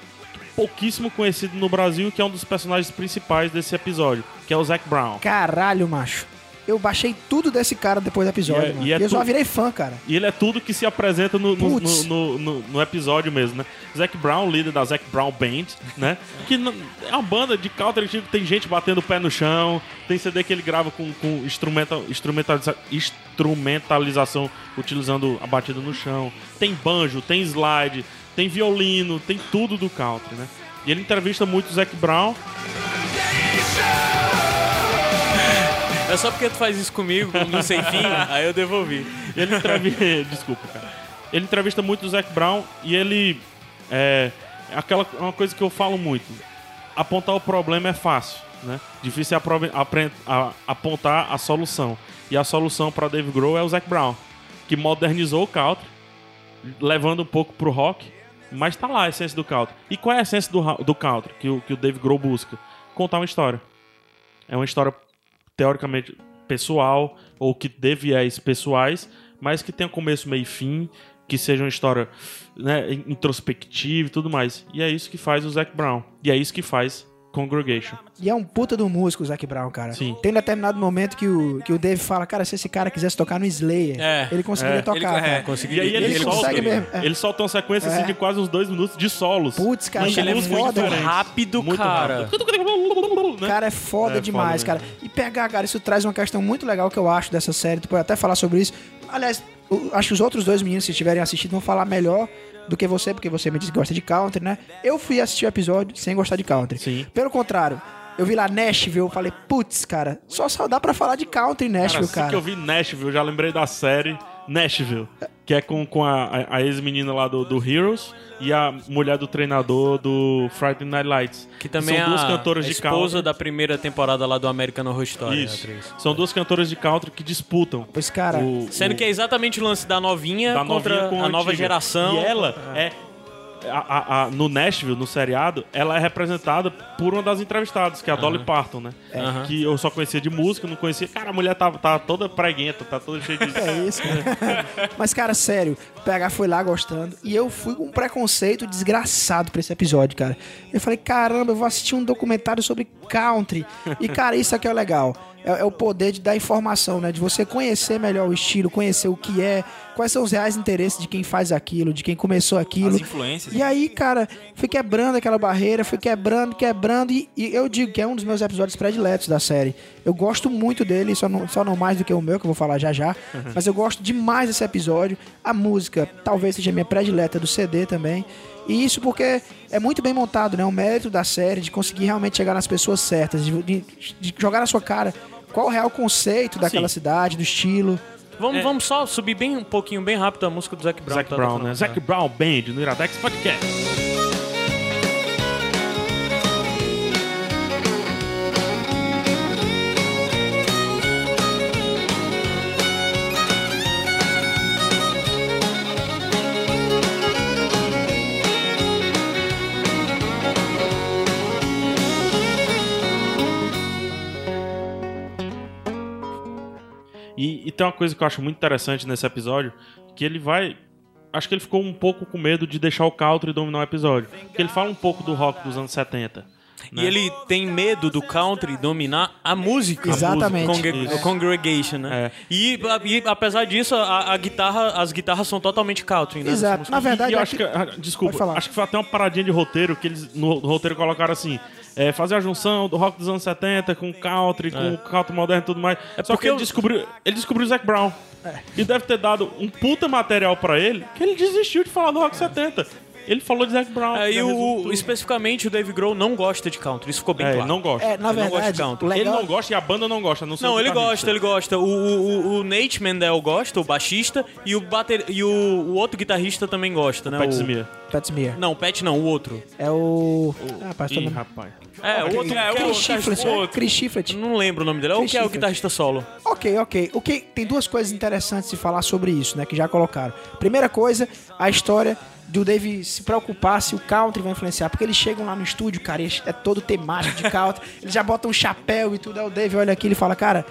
pouquíssimo conhecido no Brasil, que é um dos personagens principais desse episódio, que é o Zac Brown. Caralho, macho. Eu baixei tudo desse cara depois do episódio, E é- mano. e é eu só tu- virei fã, cara. E ele é tudo que se apresenta no, no, no, no- no- episódio mesmo, né? Zac Brown, líder da Zac Brown Band, né? Que é uma banda de country tipo, tem gente batendo o pé no chão, tem CD que ele grava com, com instrumental, instrumentaliza, instrumentalização utilizando a batida no chão. Tem banjo, tem slide, tem violino, tem tudo do country, né? E ele entrevista muito o Zac Brown. É só porque tu faz isso comigo, no sem fim, aí eu devolvi. Ele entrevista. Desculpa, cara. Ele entrevista muito o Zac Brown e ele. É. Aquela uma coisa que eu falo muito. Apontar o problema é fácil, né? Difícil é aprove- apre- a- apontar a solução. E a solução para Dave Grohl é o Zac Brown, que modernizou o country, levando um pouco pro rock, mas tá lá a essência do country. E qual é a essência do, do country que o, que o Dave Grohl busca? Contar uma história. É uma história teoricamente pessoal ou que dê viés pessoais, mas que tenha começo, meio e fim, que seja uma história né, introspectiva e tudo mais. E é isso que faz o Zac Brown. E é isso que faz Congregation. E é um puta do músico, o Zac Brown, cara. Sim. Tem um determinado momento que o, que o Dave fala, cara, se esse cara quisesse tocar no Slayer, É. ele conseguiria É. tocar, Ele- é. Consegui- E aí ele, Ele solta, consegue mesmo, é. ele solta uma sequência assim, É. de quase uns dois minutos de solos. Putz, cara, Mas ele é músicas foda, diferentes. rápido, Muito cara. rápido. O Né? cara é foda É, demais, foda cara. E pegar, cara, isso traz uma questão muito legal que eu acho dessa série. Tu pode até falar sobre isso. Aliás, eu acho que os outros dois meninos, se tiverem assistido, vão falar melhor do que você, porque você me disse que gosta de country, né? Eu fui assistir o episódio sem gostar de country. Sim. Pelo contrário, eu vi lá Nashville, eu falei, putz, cara, só só dá pra falar de country em Cara, Nashville, assim cara. que eu vi Nashville, eu já lembrei da série Nashville, que é com, com a, a- a ex-menina lá do, do Heroes e a mulher do treinador do Friday Night Lights. Que também são é duas a cantoras de esposa country. da primeira temporada lá do American Horror Story. a Isso. São duas cantoras de country que disputam. Pois, cara, o- Sendo o- que é exatamente o lance da novinha da contra novinha com a nova geração. E ela é. A- a- no Nashville, no seriado, ela é representada por uma das entrevistadas, que é a Dolly Parton, né? Aham. Que eu só conhecia de música, não conhecia. Cara, a mulher tá, tá toda preguenta, tá toda cheia de. É isso, cara. Mas, cara, sério, o PH foi lá gostando e eu fui com um preconceito desgraçado pra esse episódio, cara. Eu falei, caramba, eu vou assistir um documentário sobre country. E, cara, isso aqui é legal. É, é o poder de dar informação, né? De você conhecer melhor o estilo, conhecer o que é, quais são os reais interesses de quem faz aquilo, de quem começou aquilo. As influências. E aí, cara, fui quebrando aquela barreira, fui quebrando, quebrando, e, e eu digo que é um dos meus episódios prediletos da série. Eu gosto muito dele, só não, só não mais do que o meu, que eu vou falar já já, mas eu gosto demais desse episódio. A música talvez seja a minha predileta do CD também. E isso porque é muito bem montado, né? O mérito da série de conseguir realmente chegar nas pessoas certas, de, de- de jogar na sua cara qual o real conceito daquela cidade, do estilo. Vamos, É. vamos só subir bem um pouquinho, bem rápido a música do Zac Brown. Zac tá, Brown, né? Zac. Brown Band no Iradex Podcast. Tem uma coisa que eu acho muito interessante nesse episódio, que ele vai. Acho que ele ficou um pouco com medo de deixar o country dominar o episódio. Porque ele fala um pouco do rock dos anos 70. E ele tem medo do country dominar a música. Exatamente. A música. Congregation, né? É. E, e apesar disso, a, a guitarra, as guitarras são totalmente country, né? Exato. Na verdade, E eu é acho que- que. ah, Desculpa, acho que foi até uma paradinha de roteiro que eles no roteiro colocaram assim. É, fazer a junção do rock dos anos 70 com country, com country moderno e tudo mais. Só porque que ele eu- descobriu, ele descobriu o Zac Brown. É. E deve ter dado um puta material pra ele que ele desistiu de falar do rock 70. Ele falou de Zac Brown. É, e já o, o- especificamente o Dave Grohl não gosta de country, isso ficou bem É, ele claro. não gosta. É, na Ele não gosta de verdade, country. o Ele não gosta e a banda não gosta. Não sei Não, o ele gosta, ele gosta. O, o, o Nate Mendel gosta, o baixista, e o, bater, e o, o outro guitarrista também gosta, né? Pat o... Smear. Pat Smear. Não, o Pat não, o outro. É o... Ah, rapaz, Ih, rapaz. É, o outro. é, Chris o outro. Chris. Não lembro o nome dele. É o que é o guitarrista solo. Ok, ok. O que tem duas coisas interessantes de falar sobre isso, né? Que já colocaram. Primeira coisa, a história do Dave se preocupar se o country vai influenciar. Porque eles chegam lá no estúdio, cara, é todo temático de country. eles já botam um chapéu e tudo. Aí o Dave olha aqui e fala, cara.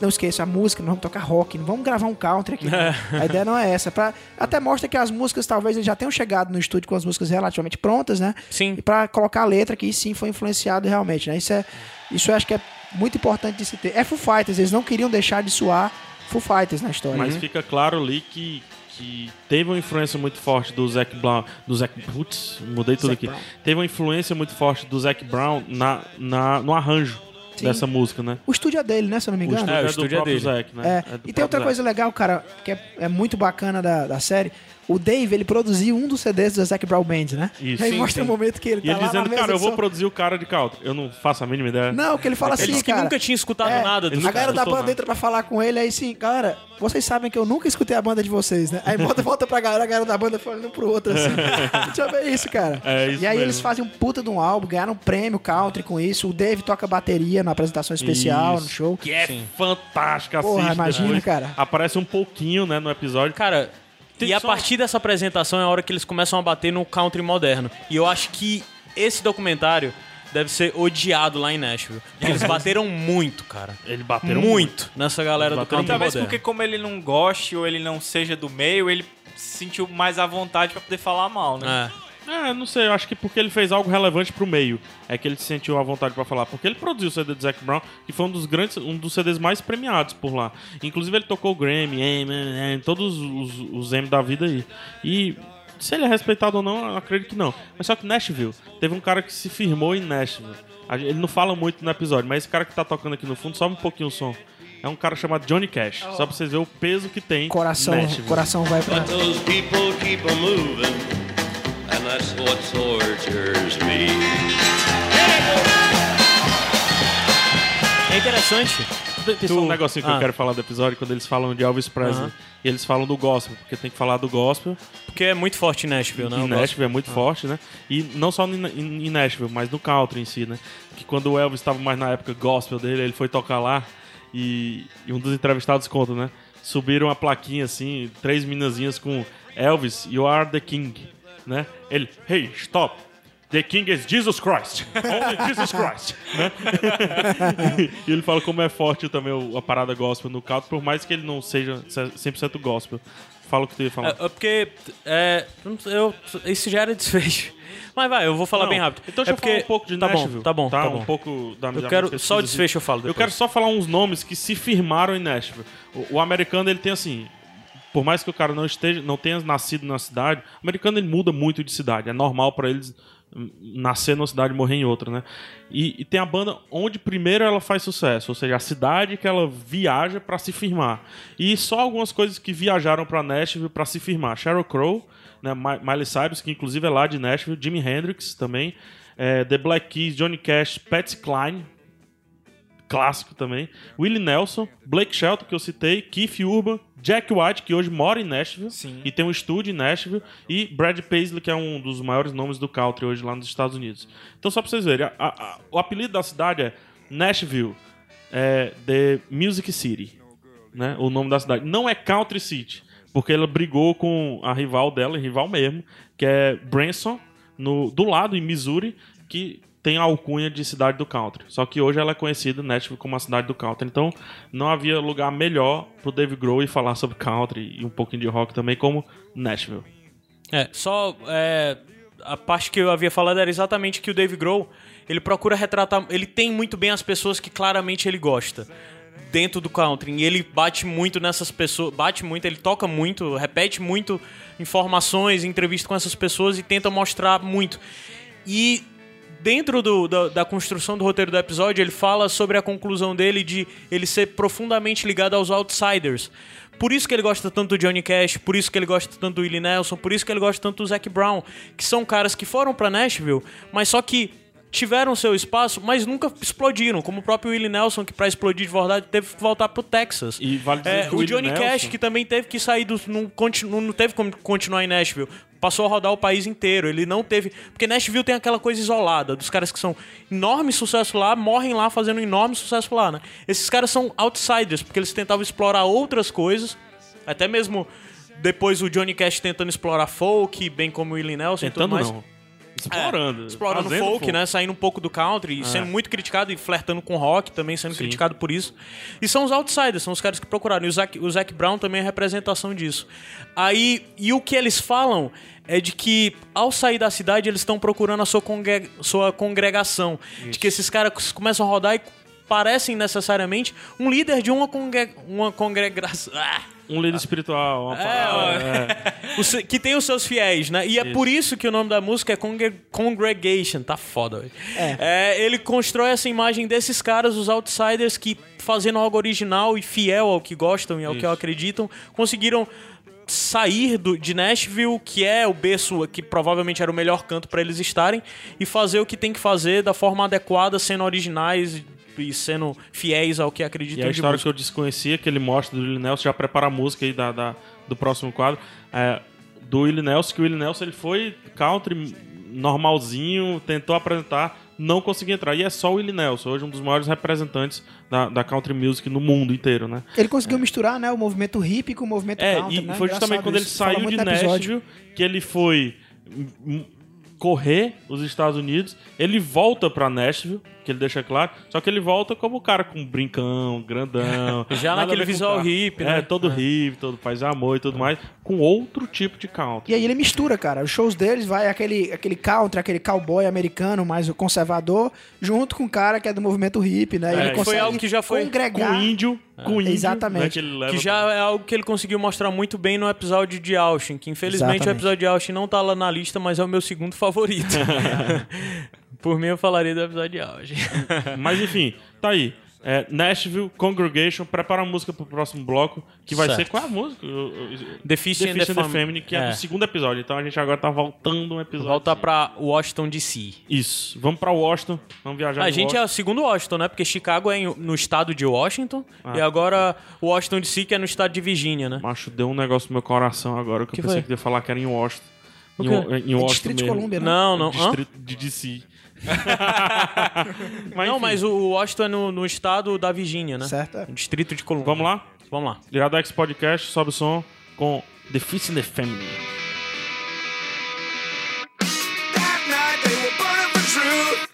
Não esqueça a música, não vamos tocar rock, não vamos gravar um country aqui. não. a ideia não é essa. Pra, até mostra que as músicas talvez eles já tenham chegado no estúdio com as músicas relativamente prontas, né? Sim. E pra colocar a letra que sim foi influenciado realmente, né? Isso é, isso eu acho que é muito importante de se ter. É Foo Fighters, eles não queriam deixar de soar Foo Fighters na história. Mas né? fica claro ali que, que teve uma influência muito forte do Zac Brown. Do Zac. Putz, mudei tudo Zac aqui. Brown. Teve uma influência muito forte do Zac Brown na, na, no arranjo Sim. dessa música, né? O estúdio é dele, né? Se eu não me O engano. estúdio É, o é, do estúdio é próprio dele. Zac, né? É, É do e tem outra coisa legal, cara, que é, é muito bacana da, da série. O Dave, ele produziu um dos CDs do Zac Brown Band, né? Isso. Aí Sim, mostra sim. o momento que ele E tá ele lá dizendo, na mesa cara, eu de vou som. produzir o cara de country. Eu não faço a mínima ideia. Não, que ele fala Ele assim, disse que cara. nunca tinha escutado é, nada dos A galera da banda nada. entra pra falar com ele, aí sim, galera, vocês sabem que eu nunca escutei a banda de vocês, né? Aí volta, volta pra galera, a galera da banda falando um pro outro assim. Deixa eu ver isso, cara. É isso e aí mesmo. eles fazem um puta de um álbum, ganharam um prêmio country com isso. O Dave toca bateria na apresentação especial, no Isso. show. Que é fantástica, Porra, assiste imagina, depois. cara. Aparece um pouquinho, né, no episódio. Cara, Tem e a partir dessa apresentação é a hora que eles começam a bater no country moderno. E eu acho que esse documentário deve ser odiado lá em Nashville. Porque eles bateram muito, cara. Eles bateram muito nessa galera do country Talvez moderno. porque como ele não goste ou ele não seja do meio, ele se sentiu mais à vontade pra poder falar mal, né? É. É, não sei, eu acho que porque ele fez algo relevante pro meio. É que ele se sentiu à vontade pra falar. Porque ele produziu o CD do Zac Brown, que foi um dos grandes, um dos CDs mais premiados por lá. Inclusive ele tocou o Grammy, M, M, todos os, os M da vida aí. E se ele é respeitado ou não, eu acredito que não. Mas só que Nashville, teve um cara que se firmou em Nashville. Ele não fala muito no episódio, mas esse cara que tá tocando aqui no fundo, sobe um pouquinho o som. É um cara chamado Johnny Cash. Só pra vocês verem o peso que tem Coração, Nashville. coração vai pra. And that's what tortures me. É interessante. Tem um negocinho que Ah. eu quero falar do episódio, quando eles falam de Elvis Presley. Aham. E eles falam do gospel, porque tem que falar do gospel. Porque é muito forte em Nashville, né? em Nashville é muito forte, né? E não só em Nashville, mas no country em si, né? Que quando o Elvis estava mais na época gospel dele, ele foi tocar lá e, e um dos entrevistados conta, né? Subiram a plaquinha assim, três minazinhas com Elvis, you are the king, né? Ele, hey, stop. The King is Jesus Christ. Only Jesus Christ. né? e ele fala como é forte também a parada gospel no country, por mais que ele não seja 100% gospel. Fala o que tu ia falar. É, é porque é, eu, isso já era desfecho. Mas vai, eu vou falar Não, bem rápido. Então deixa é eu falar um pouco de tá Nashville. Bom, tá bom, tá, bom. Um pouco da Eu quero só o desfecho eu falo Eu depois. quero só falar uns nomes que se firmaram em Nashville. O, o americano, ele tem assim... Por mais que o cara não esteja, não tenha nascido na cidade, o americano ele muda muito de cidade. É normal pra eles hum, nascer numa cidade e morrer em outra, né? E, e tem a banda onde primeiro ela faz sucesso, ou seja, a cidade que ela viaja pra se firmar. E só algumas coisas que viajaram pra Nashville pra se firmar. Sheryl Crow, né, Mi- Miley Cyrus, que inclusive é lá de Nashville, Jimi Hendrix também, eh, The Black Keys, Johnny Cash, Patsy Cline, clássico também, Willie Nelson, Blake Shelton, que eu citei, Keith Urban, Jack White, que hoje mora em Nashville Sim. e tem um estúdio em Nashville, e Brad Paisley, que é um dos maiores nomes do country hoje lá nos Estados Unidos. Então, só pra vocês verem, a- a- o apelido da cidade é Nashville, é The Music City, né? O nome da cidade. Não é Country City, porque ela brigou com a rival dela, rival mesmo, que é Branson, no, do lado, em Missouri, que tem a alcunha de cidade do country. Só que hoje ela é conhecida, Nashville, como a cidade do country. Então, não havia lugar melhor pro Dave Grohl ir falar sobre country e um pouquinho de rock também, como Nashville. É, só é, a parte que eu havia falado era exatamente que o Dave Grohl, ele procura retratar, ele tem muito bem as pessoas que claramente ele gosta dentro do country. E ele bate muito nessas pessoas, bate muito, ele toca muito, repete muito informações, entrevista com essas pessoas e tenta mostrar muito. E dentro do- da, da construção do roteiro do episódio, ele fala sobre a conclusão dele de ele ser profundamente ligado aos outsiders. Por isso que ele gosta tanto do Johnny Cash, por isso que ele gosta tanto do Willie Nelson, por isso que ele gosta tanto do Zac Brown, que são caras que foram pra Nashville, mas só que tiveram seu espaço, mas nunca explodiram, como o próprio Willie Nelson, que pra explodir de verdade teve que voltar pro Texas. E vale dizer É, o o Willie Johnny Nelson- Cash, que também teve que sair do. Não, continu, não teve como continuar em Nashville. Passou a rodar o país inteiro. Ele não teve. Porque Nashville tem aquela coisa isolada dos caras que são enorme sucesso lá, morrem lá fazendo enorme sucesso lá, né? Esses caras são outsiders, porque eles tentavam explorar outras coisas. Até mesmo depois o Johnny Cash tentando explorar folk, bem como o Willie Nelson e tudo Tentando mais. não. Explorando. É, explorando fazendo folk, né? Saindo um pouco do country, e sendo muito criticado e flertando com rock também, sendo Sim. criticado por isso. E são os outsiders, são os caras que procuraram. E o Zac, o Zac Brown também é representação disso. Aí, e o que eles falam é de que ao sair da cidade eles estão procurando a sua, congre- sua congregação. De que esses caras começam a rodar e parecem necessariamente um líder de uma, congre, uma congregação. Ah! Um líder espiritual. Uma É, parada, é. Que tem os seus fiéis, né? E é por isso que o nome da música é Congre- Congregation. Tá foda, velho. É, ele constrói essa imagem desses caras, os outsiders, que fazendo algo original e fiel ao que gostam e ao que Isso. acreditam, conseguiram sair do, de Nashville, que é o berço que provavelmente era o melhor canto pra eles estarem, e fazer o que tem que fazer da forma adequada, sendo originais e sendo fiéis ao que E acreditam a de história que eu desconhecia, que ele mostra do Willie Nelson, já prepara a música aí da, da- do próximo quadro, é, do Willie Nelson, que o Willie Nelson ele foi country normalzinho, tentou apresentar, não conseguiu entrar. E é só o Willie Nelson, hoje um dos maiores representantes da, da country music no mundo inteiro, né? Ele conseguiu misturar, né, o movimento hippie com o movimento É, country, e né? foi justamente Engraçado quando ele isso. Saiu de. Nashville que ele foi correr os Estados Unidos. Ele volta pra Nashville, que ele deixa claro. Só que ele volta como o cara com brincão, grandão. Já naquele visual o cara. hippie, É, né? todo hippie, todo paz e amor e tudo mais. Com outro tipo de country. E aí ele mistura, cara. Os shows deles vai aquele, aquele country, aquele cowboy americano mais conservador, junto com o cara que é do movimento hippie, né? É, ele foi consegue algo que já foi congregar. Com índio, com índio. Exatamente. Né, que leva Que já é algo que ele conseguiu mostrar muito bem no episódio de Austin, que infelizmente Exatamente. o episódio de Austin não tá lá na lista, mas é o meu segundo favorito. Por mim eu falaria do episódio de Austin. Mas enfim, tá aí. É, Nashville, Congregation, prepara a música pro próximo bloco, que vai Certo. ser qual é a música? O- o- The Fist and the Deficient Fam- Family, que é. é. do segundo episódio. Então a gente agora tá voltando um episódio. Voltar pra Washington DC. Isso. Vamos pra Washington. Vamos viajar A gente é Washington. o segundo Washington, né? Porque Chicago é no estado de Washington Ah. e agora Washington DC que é no estado de Virgínia, né? Macho, deu um negócio no meu coração agora que, Que eu pensei foi? que ia falar que era em Washington. O Em, em É Washington Distrito de mesmo. Colômbia, né? Não, não. Hã? Distrito de DC. Mas, Não, enfim, mas o Washington é no, no estado da Virgínia, né? Certo, é. No Distrito de Colômbia. Vamos lá? Vamos lá. Iradex Podcast, sobe o som com The Fist in the Family. That night they were burning for truth.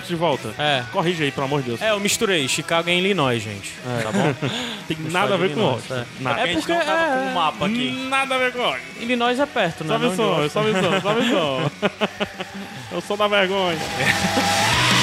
De volta. É. Corrige aí, pelo amor de Deus. É, eu misturei. Chicago é em Illinois, gente. Tá bom? Tem nada a ver com Illinois, Washington. é. Nada. A gente porque não tava é- com um mapa aqui. Nada a ver com Washington. Illinois é perto, né? Sobe Não o de som, Washington. sobe o som, sobe o som. Eu sou da vergonha.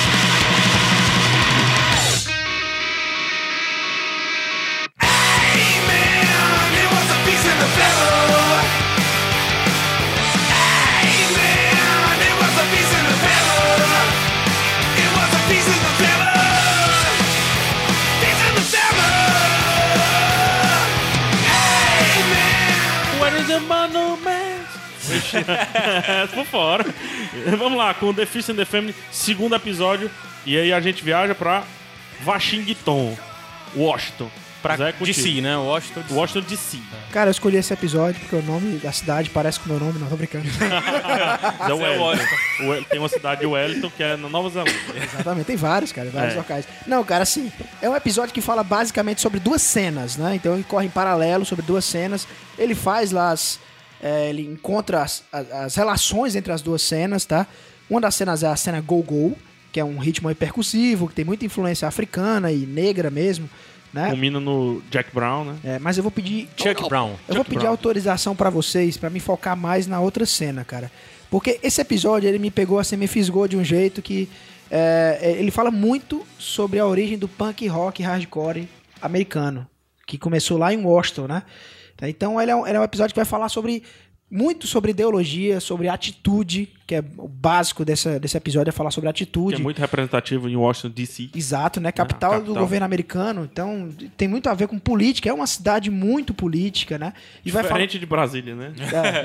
por fora. Vamos lá, com The Fist and the Family, segundo episódio. E aí a gente viaja pra Washington, Washington. Pra Zé, é contigo. DC, né? Washington DC. Washington DC. Cara, eu escolhi esse episódio porque o nome da cidade parece com o meu nome, não tô brincando. É Wellington. Tem uma cidade de Wellington que é na Nova Zelândia. Exatamente, tem vários, cara, vários É. locais. Não, cara, assim, é um episódio que fala basicamente sobre duas cenas, né? Então ele corre em paralelo sobre duas cenas. Ele faz lá as. É, ele encontra as, as- as relações entre as duas cenas, tá? Uma das cenas é a cena Go Go, que é um ritmo percussivo, que tem muita influência africana e negra mesmo, né? Combina no Jack Brown, né? É, mas eu vou pedir. Chuck Brown. Eu vou Chuck pedir Brown. autorização pra vocês, pra me focar mais na outra cena, cara. Porque esse episódio, ele me pegou assim, me fisgou de um jeito que... é, é, ele fala muito sobre a origem do punk rock hardcore americano. que começou lá em Washington, né? Então ele é, um, ele é um episódio que vai falar sobre muito sobre ideologia, sobre atitude, que é o básico dessa, desse episódio, é falar sobre Que atitude. é muito representativo em Washington, D.C. Exato, né? Capital, do capital. governo americano. Então, tem muito a ver com política. É uma cidade muito política, né? E falar. Diferente de Brasília, né?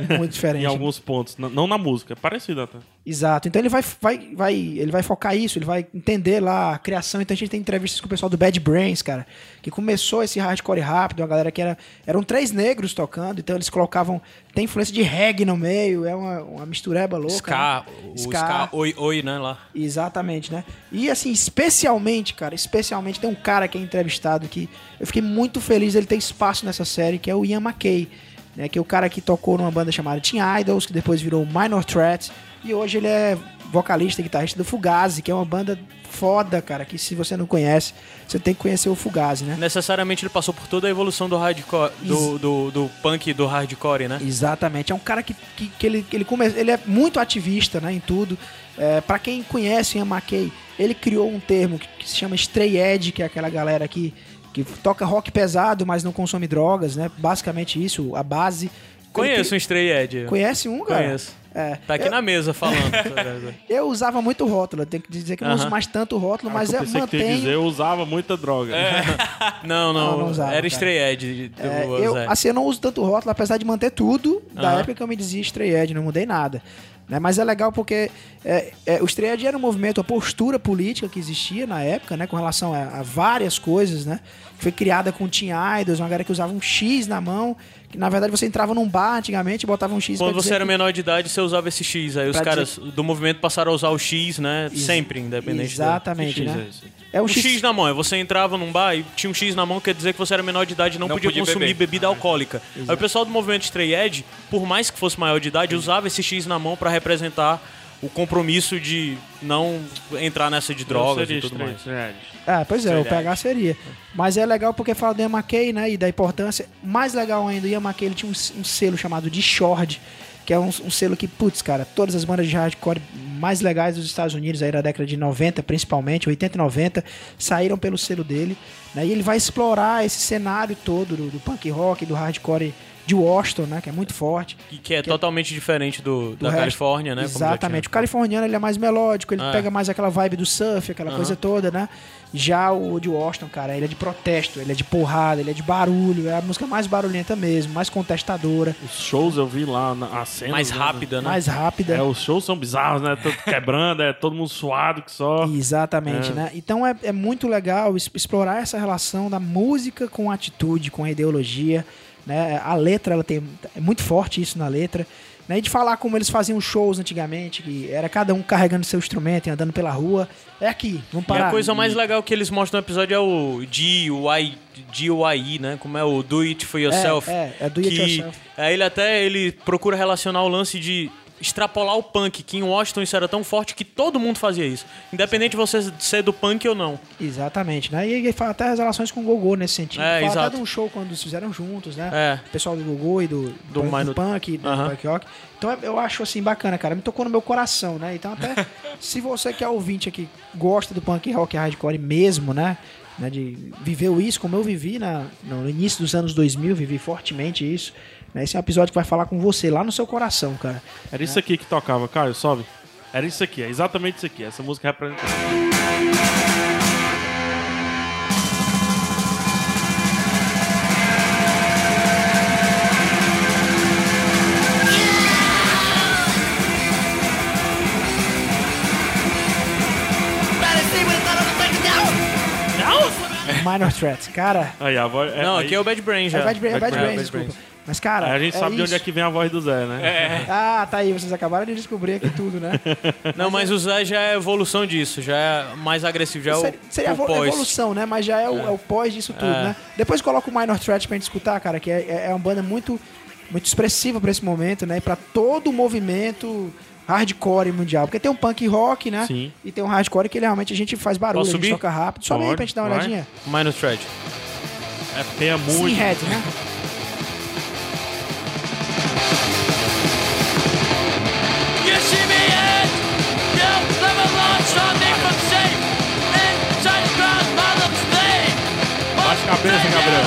É, muito diferente. em alguns pontos. Não na música, é parecido até. Exato. Então ele vai, vai, vai, ele vai focar isso, ele vai entender lá a criação. Então a gente tem entrevistas com o pessoal do Bad Brains, cara, que começou esse hardcore rápido, uma galera que era. Eram três negros tocando, então eles colocavam. Tem influência de reggae no meio, é uma, uma mistureba louca. Ska, né? o Ska, oi, oi, né, lá. Exatamente, né? E assim, especialmente, cara, especialmente tem um cara que é entrevistado que eu fiquei muito feliz ele ter espaço nessa série, que é o Ian McKay, né? Que é o cara que tocou numa banda chamada Teen Idols, que depois virou Minor Threat, e hoje ele é vocalista e guitarrista do Fugazi, que é uma banda foda, cara, que se você não conhece, você tem que conhecer o Fugazi, né? Necessariamente ele passou por toda a evolução do hardcore, do, do, do punk do hardcore, né? Exatamente. É um cara que, que, que ele, ele, come... ele é muito ativista né, em tudo. É, para quem conhece o Ian McKay, ele criou um termo que, que se chama Stray Edge, que é aquela galera que, que toca rock pesado, mas não consome drogas, né? Basicamente isso, a base. Conheço um Ele Stray Edge. Conhece um, cara? Conheço. É. Tá aqui eu, na mesa falando. eu usava muito rótulo, eu tenho que dizer que eu não uso Aham. mais tanto rótulo, mas Ah, eu eu pensei que mantenho. dizer, eu usava muita droga. não, Não, não, não usava, era. Stray Edge. do É, eu, Zé. assim, eu não uso tanto rótulo, apesar de manter tudo da Aham. época que eu me dizia Stray Edge, não mudei nada. Né? Mas é legal porque é, é, o Stray Edge era um movimento, a postura política que existia na época, né? Com relação a, a várias coisas, né? Foi criada com Teen Idols, uma galera que usava um X na mão, que na verdade você entrava num bar antigamente e botava um X Quando pra você dizer era que- menor de idade, você usava esse X. Aí os Pra caras do movimento passaram a usar o X, né? Ex- Sempre, independente. Exatamente, Que X né? é? É um Um X, X na mão. é Você entrava num bar e tinha um X na mão, quer dizer que você era menor de idade e não, Não podia, podia consumir beber. bebida alcoólica. Aí o pessoal do movimento Stray Edge, por mais que fosse maior de idade, usava esse X na mão pra representar o compromisso de não entrar nessa de drogas e tudo mais. sério. É, pois é, o. PH seria. Mas é legal porque fala do Ian McKay, né? E da importância. Mais legal ainda, o Ian McKay ele tinha um, um selo chamado de Shord, que é um, um selo que, putz, cara, todas as bandas de hardcore mais legais dos Estados Unidos, aí da década de 90, principalmente, 80 e 90, saíram pelo selo dele. Né? E ele vai explorar esse cenário todo do, do punk rock, do hardcore de Washington, né? Que é muito forte. E que é totalmente diferente do, da resto. Califórnia, né? Exatamente. O californiano ele é mais melódico, ele Ah, é. pega mais aquela vibe do surf, aquela coisa toda, né? Já o de Washington, cara, ele é de protesto, ele é de porrada, ele é de barulho, é a música mais barulhenta mesmo, mais contestadora, Os shows eu vi lá, na, a cena. Mais rápida, né? mais rápida. É, os shows são bizarros, né? Todo quebrando, é todo mundo suado que só. Exatamente, É. né? Então é, é muito legal explorar essa relação da música com a atitude, com a ideologia, né? A letra, ela tem é muito forte isso na letra, né? E de falar como eles faziam shows antigamente, que era cada um carregando seu instrumento e andando pela rua. É aqui, vamos E parar. a coisa mais legal que eles mostram no episódio é o DIY, DIY, né? Como é o Do It For Yourself. É, é, é do it que yourself. aí ele até ele procura relacionar o lance de extrapolar o punk, que em Washington isso era tão forte que todo mundo fazia isso. Independente de você ser do punk ou não. Exatamente, né? E ele fala até as relações com o Gogô nesse sentido. É, fala exato. até de um show quando eles fizeram juntos, né? É. O pessoal do Gogô e do, Do do, Minor- punk, do Aham. punk rock. Então eu acho assim bacana, cara. Me tocou no meu coração, né? Então até se você que é ouvinte aqui gosta do punk rock e hardcore mesmo, né? né? De viveu isso como eu vivi na, no início dos anos 2000, vivi fortemente isso. Né? Esse é um episódio que vai falar com você lá no seu coração, cara. Era isso aqui que tocava, Caio, sobe. Era isso aqui, é exatamente isso aqui. Essa música representa. Minor Threat, cara. Aí, a voz. É, não, aí, aqui é o Bad Brain já. É Bad Brain, é Bad Bad Brain, desculpa. Mas, cara. aí a gente é sabe de onde é isso. que vem a voz do Zé, né? Ah, tá aí, vocês acabaram de descobrir aqui tudo, né? Não, mas o Zé já é evolução disso, já é mais agressivo, já é o, seria seria a o evol- pós. evolução, né? Mas já é o, é o pós disso tudo, É. né? Depois coloca o Minor Threat pra gente escutar, cara, que é, é uma banda muito, muito expressiva pra esse momento, né? E pra todo o movimento hardcore mundial. Porque tem um punk rock, né? Sim. E tem um hardcore que ele, realmente a gente faz barulho, Posso a gente subir? toca rápido. Sobe aí pra gente dar uma vai. olhadinha. Minus Thread. É peia muito. Skinhead, né? Acho que cabeça, Gabriel.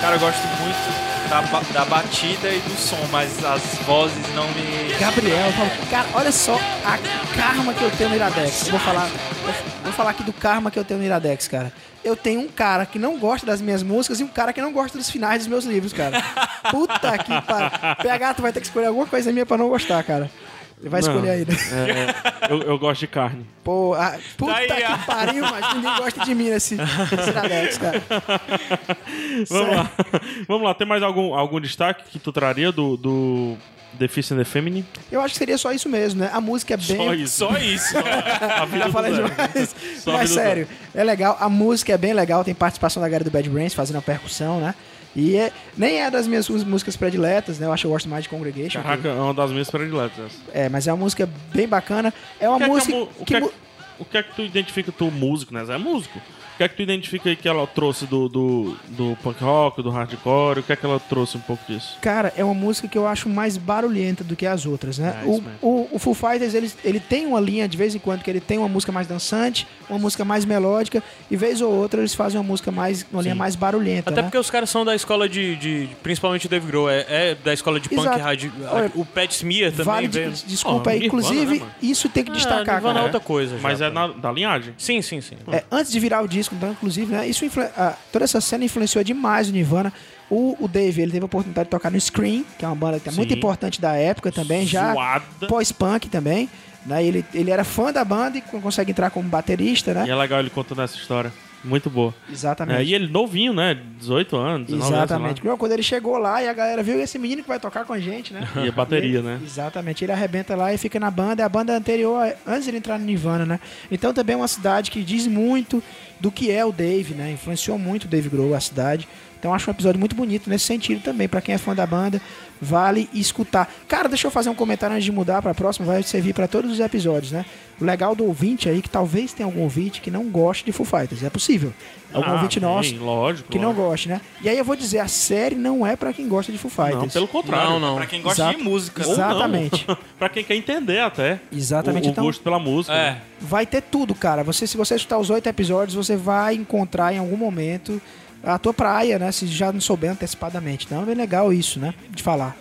Cara, eu gosto muito da, da batida e do som, mas as vozes não me. Gabriel, eu falo, cara, olha só a karma que eu tenho no Iradex. Eu vou falar, vou falar aqui do karma que eu tenho no Iradex, cara. Eu tenho um cara que não gosta das minhas músicas e um cara que não gosta dos finais dos meus livros, cara. Puta que pariu. PH, tu vai ter que escolher alguma coisa minha pra não gostar, cara. Ele vai Não. escolher aí, né? É, é, eu, eu gosto de carne. Pô, ah, puta Tá aí, que pariu, mas ninguém gosta de mim nesse, nesse Iradex, cara. Vamos lá. Vamos lá, tem mais algum, algum destaque que tu traria do, do The Fist and the Feminine? Eu acho que seria só isso mesmo, né? A música é bem. Só isso. Só isso. A vida Já falei demais. Só Mas sério, é legal. A música é bem legal. Tem participação da galera do Bad Brains fazendo a percussão, né? E é- nem é das minhas músicas prediletas, né? Eu acho que eu gosto mais de Congregation. Caraca, é uma das minhas prediletas. É, mas é uma música bem bacana. É uma que é que música o que. que é que- o que é que tu identifica, tu músico, né? É músico. O que é que tu identifica aí que ela trouxe do, do, do punk rock, do hardcore? O que é que ela trouxe um pouco disso? Cara, é uma música que eu acho mais barulhenta do que as outras, né? É, o, o, o Foo Fighters, ele, ele tem uma linha de vez em quando que ele tem uma música mais dançante, uma música mais melódica, e vez ou outra eles fazem uma música mais, uma linha mais barulhenta, Até né? porque os caras são da escola de. de- principalmente o Dave Grohl, é, é da escola de punk Exato. hard. Olha, o Pat Smear também Vale, veio. de- desculpa Oh, aí, Nirvana, inclusive, né, isso tem que Ah, destacar, Nirvana cara. é outra coisa. já, Mas é pô. na, da linhagem. Sim, sim, sim. É, antes de virar o disco, então, inclusive, né, isso ah, toda essa cena influenciou demais o Nirvana. O, o Dave, ele teve a oportunidade de tocar no Scream, que é uma banda que é muito Sim. importante da época também, já pós-punk também. Né, ele, ele era fã da banda e consegue entrar como baterista, né? E é legal ele contando essa história. Muito boa. Exatamente. É, e ele novinho, né? 18 anos, 19 anos. Exatamente. lá. Quando ele chegou lá e a galera viu esse menino que vai tocar com a gente, né? E a bateria, Ele- né? Exatamente. Ele arrebenta lá e fica na banda. É a banda anterior, antes de ele entrar no Nirvana, né? Então também é uma cidade que diz muito do que é o Dave, né? Influenciou muito o Dave Grohl, a cidade. Então acho um episódio muito bonito nesse sentido também. Pra quem é fã da banda, vale escutar. Cara, deixa eu fazer um comentário antes de mudar pra próxima. Vai servir pra todos os episódios, né? O legal do ouvinte aí, que talvez tenha algum ouvinte que não goste de Foo Fighters. É possível. Algum Ah, ouvinte tem, nosso Lógico. que não lógico. goste, né? E aí eu vou dizer, a série não é pra quem gosta de Foo Fighters. Não, pelo contrário. Não, não. Pra quem gosta Exato. de música. né? Não. Exatamente. pra quem quer entender até. Exatamente. O, o então, gosto pela música. É. né? vai ter tudo, cara. Você, se você escutar os oito episódios, você vai encontrar em algum momento a tua praia, né? Se já não souber antecipadamente. Então é bem legal isso, né? De falar.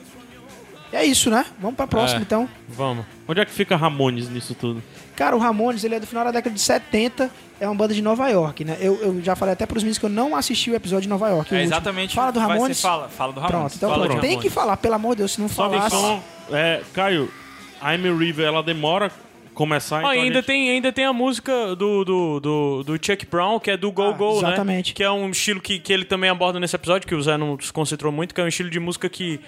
E é isso, né? Vamos pra próxima, É. então. Vamos. Onde é que fica Ramones nisso tudo? Cara, o Ramones, ele é do final da década de 70. É uma banda de Nova York, né? Eu, eu já falei até pros meninos que eu não assisti o episódio de Nova York. É exatamente. Fala do Ramones. Fala, fala do Ramones. Pronto, então Fala pronto. Tem Ramones. que falar, pelo amor de Deus, se não Só falar. É, Caio, I'm a River, ela demora começar. Ah, então a ainda, gente- tem, ainda tem a música do, do, do, do Chuck Brown, que é do Go Ah, Go, né? exatamente. Que é um estilo que, que ele também aborda nesse episódio, que o Zé não se concentrou muito, que é um estilo de música que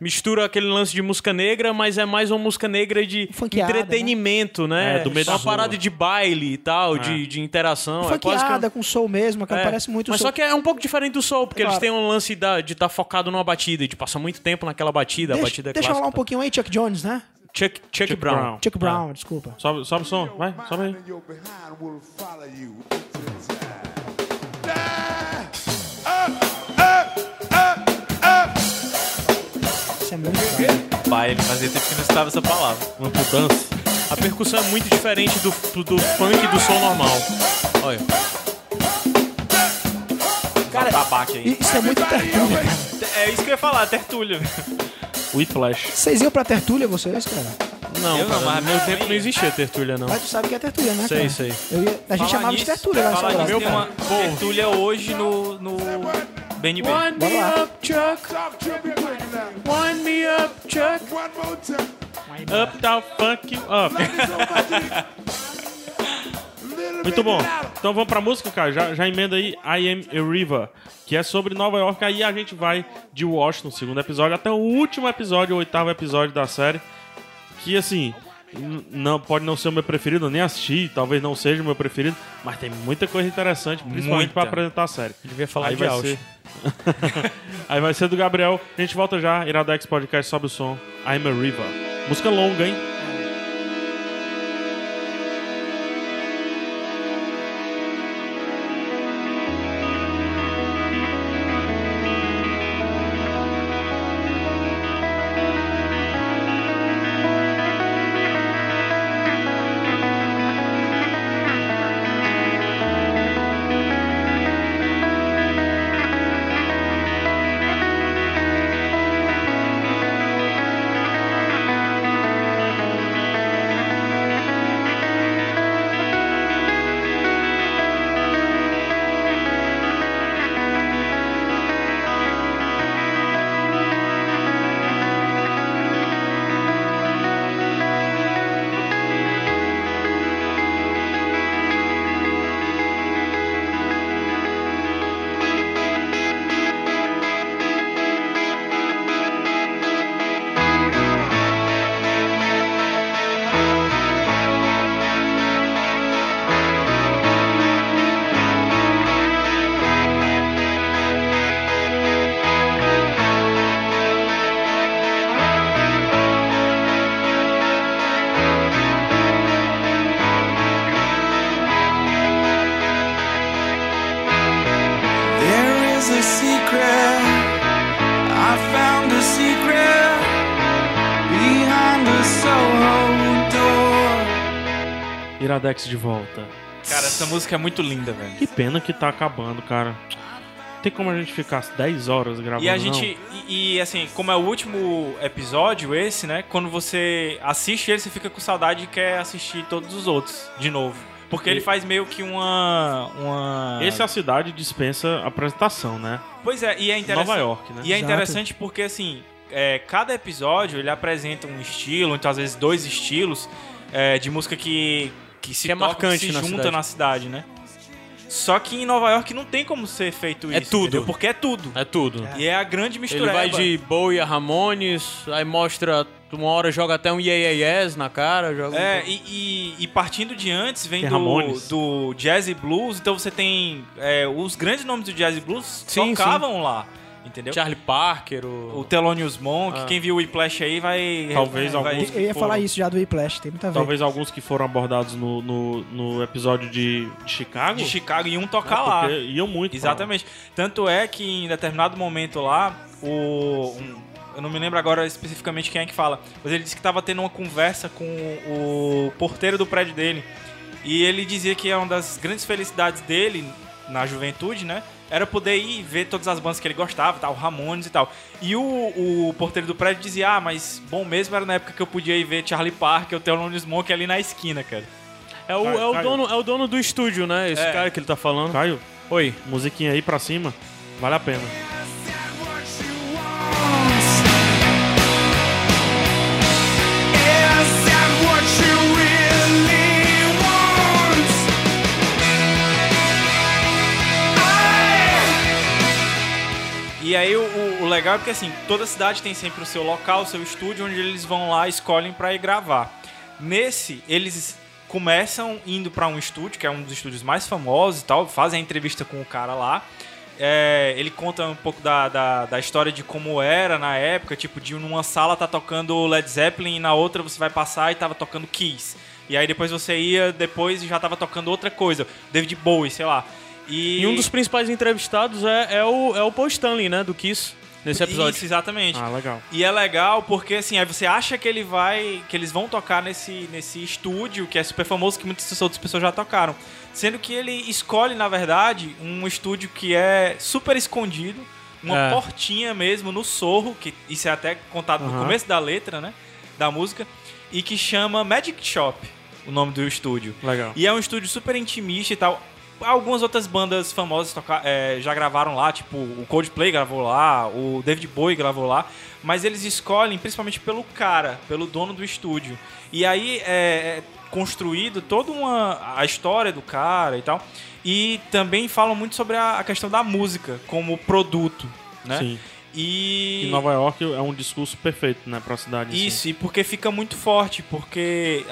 mistura aquele lance de música negra, mas é mais uma música negra de Funkeada, entretenimento, né? É, do meio da Uma parada de baile e tal, É. de, de interação. é quase que Funkeada com soul mesmo, que É, parece muito Mas soul. só que é um pouco diferente do soul, porque Claro. eles têm um lance da- de estar focado numa batida, e de passar muito tempo naquela batida, a Deixa, batida é deixa eu falar um pouquinho aí, Chuck Jones, né? Chuck, Chuck, Chuck Brown. Brown. Chuck Brown, desculpa. Sobe, sobe o som, vai, sobe aí. Isso é muito legal. Baile, fazia tempo que não estava essa palavra. Pro dance. A percussão é muito diferente do, do, do funk e do som normal. Olha. Cara. Isso é muito tertúlia. É isso que eu ia falar, tertúlia. Whiplash. Vocês iam pra tertúlia, vocês, cara? Não, Eu não, cara, mas no meu tempo não existia tertúlia, não. Mas tu sabe que é tertúlia, né, Sei, cara? sei. Eu ia- a gente chamava de tertúlia lá Sobral. nisso, tem uma tertúlia hoje no, no BNB. Wind Bora me lá. up, Chuck. To me up, Chuck. One. Up, down, funk you up. Muito bom. Então vamos pra música, cara. Já, já emenda aí I Am a River, que é sobre Nova York. Aí a gente vai de Washington, segundo episódio, até o último episódio, o oitavo episódio da série. Que assim, não pode não ser o meu preferido, eu nem assisti, talvez não seja o meu preferido, mas tem muita coisa interessante, principalmente pra apresentar a série. Devia falar Aí de vai ser. Aí vai ser do Gabriel. A gente volta já. Iradex Podcast sobe o som. I'm a River. Música longa, hein? Iradex de volta. Cara, essa música é muito linda, velho. Que pena que tá acabando, cara. Tem como a gente ficar 10 horas gravando, E a não? gente. E, e, assim, como é o último episódio, esse, né? Quando você assiste ele, você fica com saudade e quer assistir todos os outros de novo. Porque ele faz meio que uma. uma... Esse a cidade dispensa apresentação, né? Pois é, e é interessante. Nova York, né? E é Exato. interessante porque, assim, é, cada episódio ele apresenta um estilo, então às vezes dois estilos é, de música que, que se Que é toca, marcante que se na junta cidade. na cidade, né? Só que em Nova York não tem como ser feito É isso. tudo. entendeu? Porque é tudo. É tudo. E é a grande mistura. Ele vai de Bowie a Ramones, aí mostra, uma hora joga até um Yeah Yeah Yes na cara. Joga É, e, e- e partindo de antes vem do, Ramones. do jazz e blues, então você tem é, os grandes nomes do jazz e blues Sim, tocavam lá, entendeu? Charlie Parker, o... O Thelonious Monk, Ah. quem viu o Whiplash aí vai... Talvez vai, alguns- Eu ia Pô. falar isso já do Whiplash, tem muito a ver. Talvez alguns que foram abordados no, no, no episódio de, de Chicago. de Chicago iam tocar lá. porque Iam muito. pra lá. Exatamente. Tanto é que em determinado momento lá, o. um- eu não me lembro agora especificamente quem é que fala, mas ele disse que estava tendo uma conversa com o porteiro do prédio dele. E ele dizia que é uma das grandes felicidades dele na juventude, né? Era poder ir ver todas as bandas que ele gostava, tal, Ramones e tal. E o, o porteiro do prédio dizia: Ah, mas bom mesmo era na época que eu podia ir ver Charlie Parker, o Thelonious Monk ali na esquina, cara. É o, Caio, é, o Caio. dono, é o dono do estúdio, né? Esse É. cara que ele tá falando. Caio, Oi. musiquinha aí pra cima. Vale a pena. E aí o, o- legal é porque assim, toda cidade tem sempre o seu local, o seu estúdio, onde eles vão lá, escolhem pra ir gravar. Nesse, eles começam indo pra um estúdio, que é um dos estúdios mais famosos e tal, fazem a entrevista com o cara lá. É, ele conta um pouco da, da, da história de como era na época, tipo, de numa sala tá tocando Led Zeppelin e na outra você vai passar e tava tocando Kiss. E aí depois você ia, depois já tava tocando outra coisa, David Bowie, sei lá. E, E um dos principais entrevistados é, é, o, é o Paul Stanley, né? Do Kiss, nesse episódio. Isso, exatamente. Ah, legal. E é legal porque assim, aí você acha que ele vai. que eles vão tocar nesse, nesse estúdio que é super famoso, que muitas outras pessoas já tocaram. Sendo que ele escolhe, na verdade, um estúdio que é super escondido, uma É. portinha mesmo no sorro, que isso é até contado no Aham. começo da letra, né? Da música, e que chama Magic Shop, o nome do estúdio. Legal. E é um estúdio super intimista e tal. Algumas outras bandas famosas toca- é, já gravaram lá, tipo o Coldplay gravou lá, o David Bowie gravou lá, mas eles escolhem principalmente pelo cara, pelo dono do estúdio. E aí é, é construído toda uma a história do cara e tal. E também falam muito sobre a, a questão da música como produto, né? Sim. E E Nova York é um discurso perfeito, né, pra cidade. assim. isso, e porque fica muito forte, porque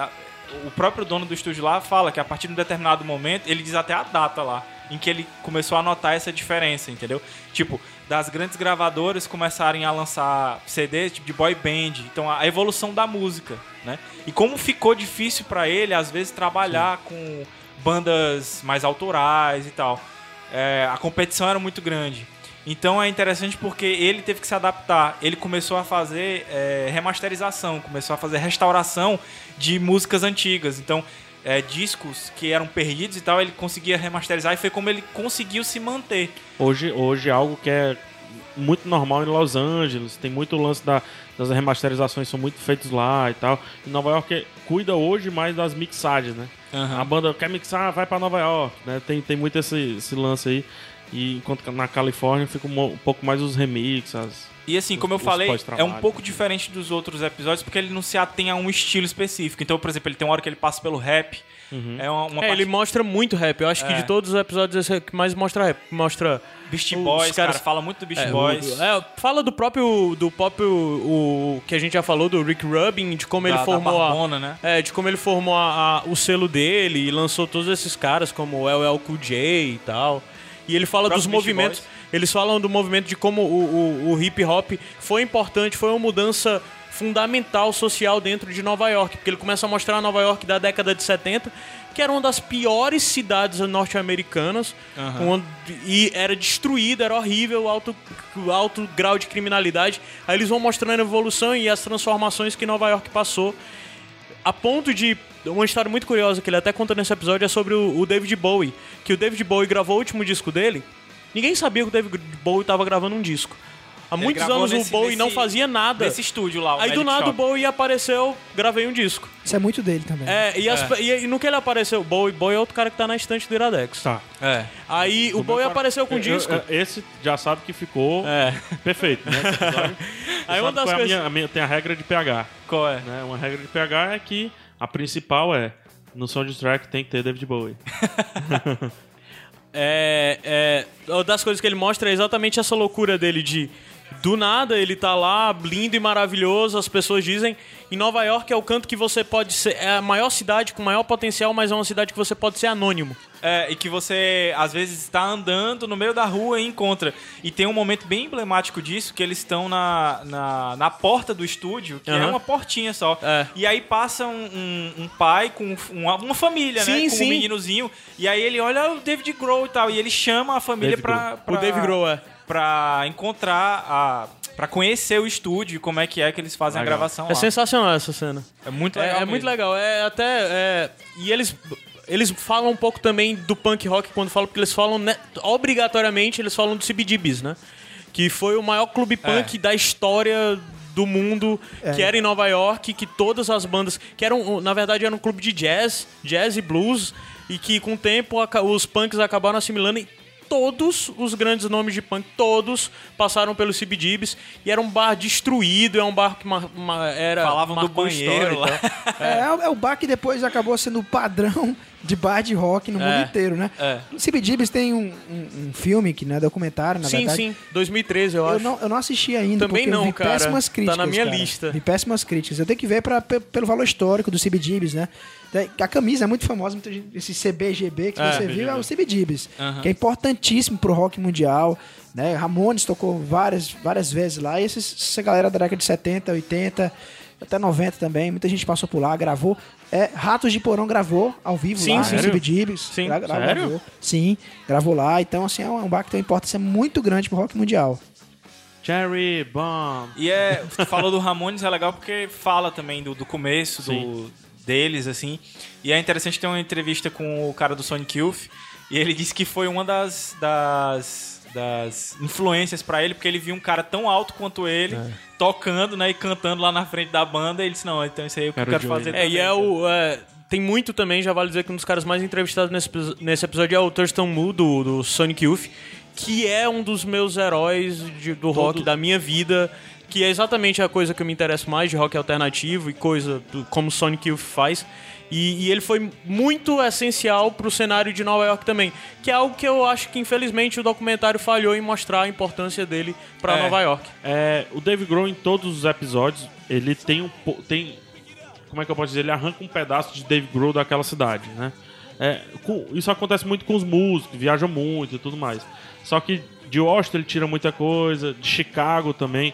o próprio dono do estúdio lá fala que a partir de um determinado momento, ele diz até a data lá, em que ele começou a notar essa diferença, entendeu? Tipo, das grandes gravadoras começarem a lançar CDs tipo de boy band, então a evolução da música, né? E como ficou difícil pra ele, às vezes, trabalhar com bandas mais autorais e tal. É, a competição era muito grande. Então é interessante porque ele teve que se adaptar. Ele começou a fazer é, remasterização, começou a fazer restauração de músicas antigas. Então, é, discos que eram perdidos e tal, ele conseguia remasterizar e foi como ele conseguiu se manter. Hoje, hoje é algo que é muito normal em Los Angeles. Tem muito lance da, das remasterizações são muito feitos lá e tal. E Nova York cuida hoje mais das mixagens, né? A banda quer mixar, vai pra Nova York, né? Tem, tem muito esse, esse lance aí. E enquanto que na Califórnia fica um, um pouco mais os remixes. as- E assim, como eu Os falei, é um pouco diferente dos outros episódios porque ele não se atém a um estilo específico. Então, por exemplo, ele tem uma hora que ele passa pelo rap. É uma, uma É, parte ele mostra muito rap. Eu acho que É. de todos os episódios esse é o que mais mostra rap. Mostra Beast os Boys, caras- cara, fala muito do Beast É, Boys. o- é, fala do próprio do próprio o que a gente já falou do Rick Rubin, de como da, ele da formou a, Barbona, né? é, de como ele formou a- a- o selo dele e lançou todos esses caras como o LL Cool J e tal. E ele fala dos movimentos. Boys. Eles falam do movimento de como o, o- o hip hop foi importante, foi uma mudança fundamental social dentro de Nova York, porque ele começa a mostrar Nova York da década de 70, que era uma das piores cidades norte-americanas, onde- e era destruída, era horrível, alto, alto grau de criminalidade. Aí eles vão mostrando a evolução e as transformações que Nova York passou a ponto de uma história muito curiosa que ele até conta nesse episódio é sobre o, o David Bowie. Que o David Bowie gravou o último disco dele. Ninguém sabia que o David Bowie estava gravando um disco. Há Ele muitos anos nesse- o Bowie não nesse- fazia nada. Nesse estúdio lá, o Aí do Magic nada o Shop. Bowie apareceu, gravei um disco. Isso é muito dele também. É, e, as- e- e no que ele apareceu, Bowie, Bowie é outro cara que tá na estante do Iradex. Tá. É. Aí o Bowie apareceu com Eu- eu- disco. Esse já sabe que ficou É. perfeito, né? Aí uma das é a coisas- minha- a minha- tem a regra de pH. Qual é? Né? Uma regra de pH é que a principal é no soundtrack tem que ter David Bowie. É, é, das coisas que ele mostra é exatamente essa loucura dele de do nada ele tá lá, lindo e maravilhoso, as pessoas dizem, em Nova York é o canto que você pode ser, é a maior cidade com maior potencial, mas é uma cidade que você pode ser anônimo. É, e que você, às vezes, está andando no meio da rua e encontra. E tem um momento bem emblemático disso, que eles estão na, na, na porta do estúdio, que é Aham. uma portinha só. É. E aí passa um, um- um pai com uma, uma família, Sim, né? Com sim. um meninozinho. E aí ele olha o David Grohl e tal, e ele chama a família Dave pra, pra... O Dave Grohl é. Pra encontrar a... Pra conhecer o estúdio e como é que é que eles fazem Legal. a gravação É lá. sensacional essa cena. É muito É, legal é mesmo. muito legal. É até. é, e eles. Eles falam um pouco também do punk rock quando falam, porque eles falam, né, obrigatoriamente, eles falam do CBGBs, né? Que foi o maior clube punk da história do mundo, que era em Nova York, que todas as bandas. que eram, na verdade, era um clube de jazz, jazz e blues, e que com o tempo os punks acabaram assimilando e todos os grandes nomes de punk, todos passaram pelo CBGBs e era um bar destruído, é um bar que ma- ma- era Falavam do banheiro lá. tal. É, é o bar que depois acabou sendo o padrão de bar de rock no É, mundo inteiro, né? é. O CBGBs tem um, um- um filme que não é documentário, na Sim, verdade. sim, 2013 eu Eu acho. não, eu não assisti ainda, Também eu não, vi cara. péssimas Tá críticas. na minha cara. lista. Vi péssimas críticas. Eu tenho que ver pra, pe- pelo valor histórico do CBGBs, né? A camisa é muito famosa, esse CBGB que É, você viu é o CBGBs, Aham. que é importantíssimo pro rock mundial. Né? Ramones tocou várias, várias vezes lá, e esses- essa galera da década de 70, 80, até 90 também, muita gente passou por lá, gravou. É, Ratos de Porão gravou ao vivo Sim, lá, sim. no CBGBs. Sim, gra- gra- sério? Gravou. Sim, gravou lá. Então, assim, é um bar que tem uma importância muito grande pro rock mundial. Cherry Bomb. E é, falou do Ramones, é legal porque fala também do, do começo do, deles, assim. E é interessante ter uma entrevista com o cara do Sonic Youth. E ele disse que foi uma das, das, das influências pra ele, porque ele viu um cara tão alto quanto ele, tocando, né, e cantando lá na frente da banda. E ele disse, não, então isso aí eu Quero quero, Joey. fazer É, e também, é cara." o. é, tem muito também, já vale dizer que um dos caras mais entrevistados nesse, nesse episódio é o Thurston Moore, do, do Sonic Youth, que é um dos meus heróis de- do rock da minha vida, que é exatamente a coisa que eu me interesso mais de rock alternativo e coisa do- como Sonic Youth faz. E, e ele foi muito essencial pro cenário de Nova York também, que é algo que eu acho que infelizmente o documentário falhou em mostrar a importância dele pra É. Nova York. É, o Dave Grohl em todos os episódios, ele tem um tem como é que eu posso dizer, ele arranca um pedaço de Dave Grohl daquela cidade, né? É, com- isso acontece muito com os músicos, viajam muito e tudo mais. Só que de Washington ele tira muita coisa, de Chicago também,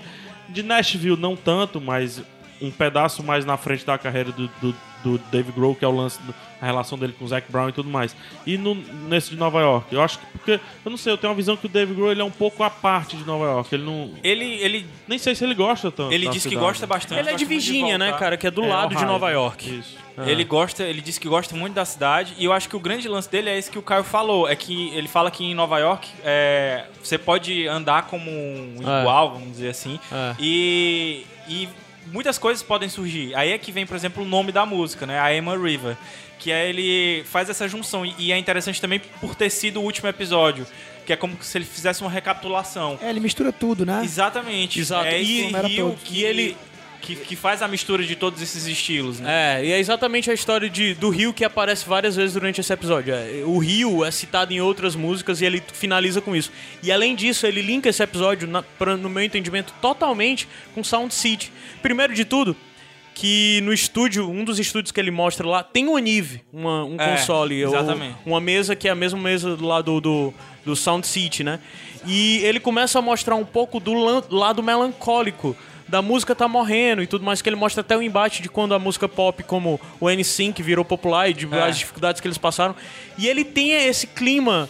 de Nashville não tanto, mas um pedaço mais na frente da carreira do, do, do Dave Grohl, que é o lance da relação dele com o Zac Brown e tudo mais. E no, nesse de Nova York, eu acho que porque eu não sei, eu tenho uma visão que o Dave Grohl ele é um pouco a parte de Nova York, ele não Ele, ele, nem sei se ele gosta tanto. ele disse que gosta bastante. Ele é de Virgínia, né, cara, que é do É, lado de Ohio, Nova né? York. Isso. Ele gosta, ele disse que gosta muito da cidade e eu acho que o grande lance dele é esse que o Caio falou, é que ele fala que em Nova York é, você pode andar como um É. igual, vamos dizer assim, É. e, e muitas coisas podem surgir. Aí é que vem, por exemplo, o nome da música, né, a Emma River, que é ele faz essa junção e- e é interessante também por ter sido o último episódio, que é como se ele fizesse uma recapitulação. É, ele mistura tudo, né? Exatamente. Exato. É E- esse era rio todos. que ele que, que faz a mistura de todos esses estilos, né? É, e é exatamente a história de, do Rio que aparece várias vezes durante esse episódio. É, O Rio é citado em outras músicas e ele finaliza com isso. E além disso, ele linka esse episódio, na- pra- no meu entendimento, totalmente com Sound City. Primeiro de tudo, que no estúdio, um dos estúdios que ele mostra lá, tem uma Nive, uma, um É, console. ou exatamente. uma mesa que é a mesma mesa do lado do, do Sound City, né? E ele começa a mostrar um pouco do lado melancólico da música tá morrendo e tudo mais, que ele mostra até o embate de quando a música pop como o N-Sync virou popular e de É. as dificuldades que eles passaram. E ele tem esse clima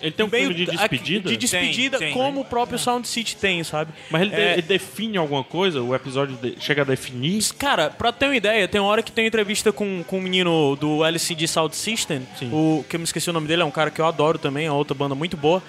Ele tem um meio filme de despedida? de despedida, Tem, tem. como o próprio Sound City tem, sabe? Mas ele, É, ele define alguma coisa? O episódio de- chega a definir? Cara, pra ter uma ideia, tem uma hora que tem entrevista com, com um menino do LCD Sound System, o que eu me esqueci o nome dele, é um cara que eu adoro também, é outra banda muito boa.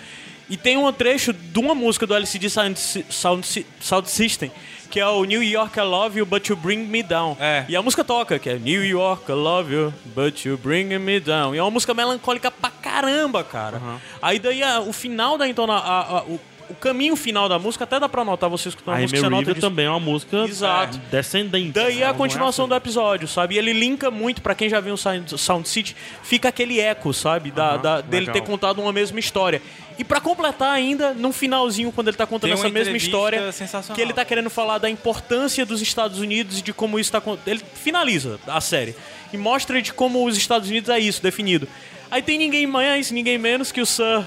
E tem um trecho de uma música do LCD Sound, Sound, Sound System, que é o New York I Love You, But You Bring Me Down. É. E a música toca, que é New York I Love You, But You Bring Me Down. E é uma música melancólica pra caramba, cara. Aí daí a- o final da entona... a- a- o, o caminho final da música, até dá pra notar você escutando a música, você nota disso. também é uma música Exato. é, descendente. Daí é Ela a não continuação do assim. episódio, sabe? E ele linka muito, pra quem já viu o Sound City, fica aquele eco, sabe? Da, da- dele ter contado uma mesma história. E pra completar ainda, no finalzinho, quando ele tá contando essa mesma história, que ele tá querendo falar da importância dos Estados Unidos e de como isso tá... Ele finaliza a série. E mostra de como os Estados Unidos é isso, definido. Aí tem ninguém mais, ninguém menos que o Sir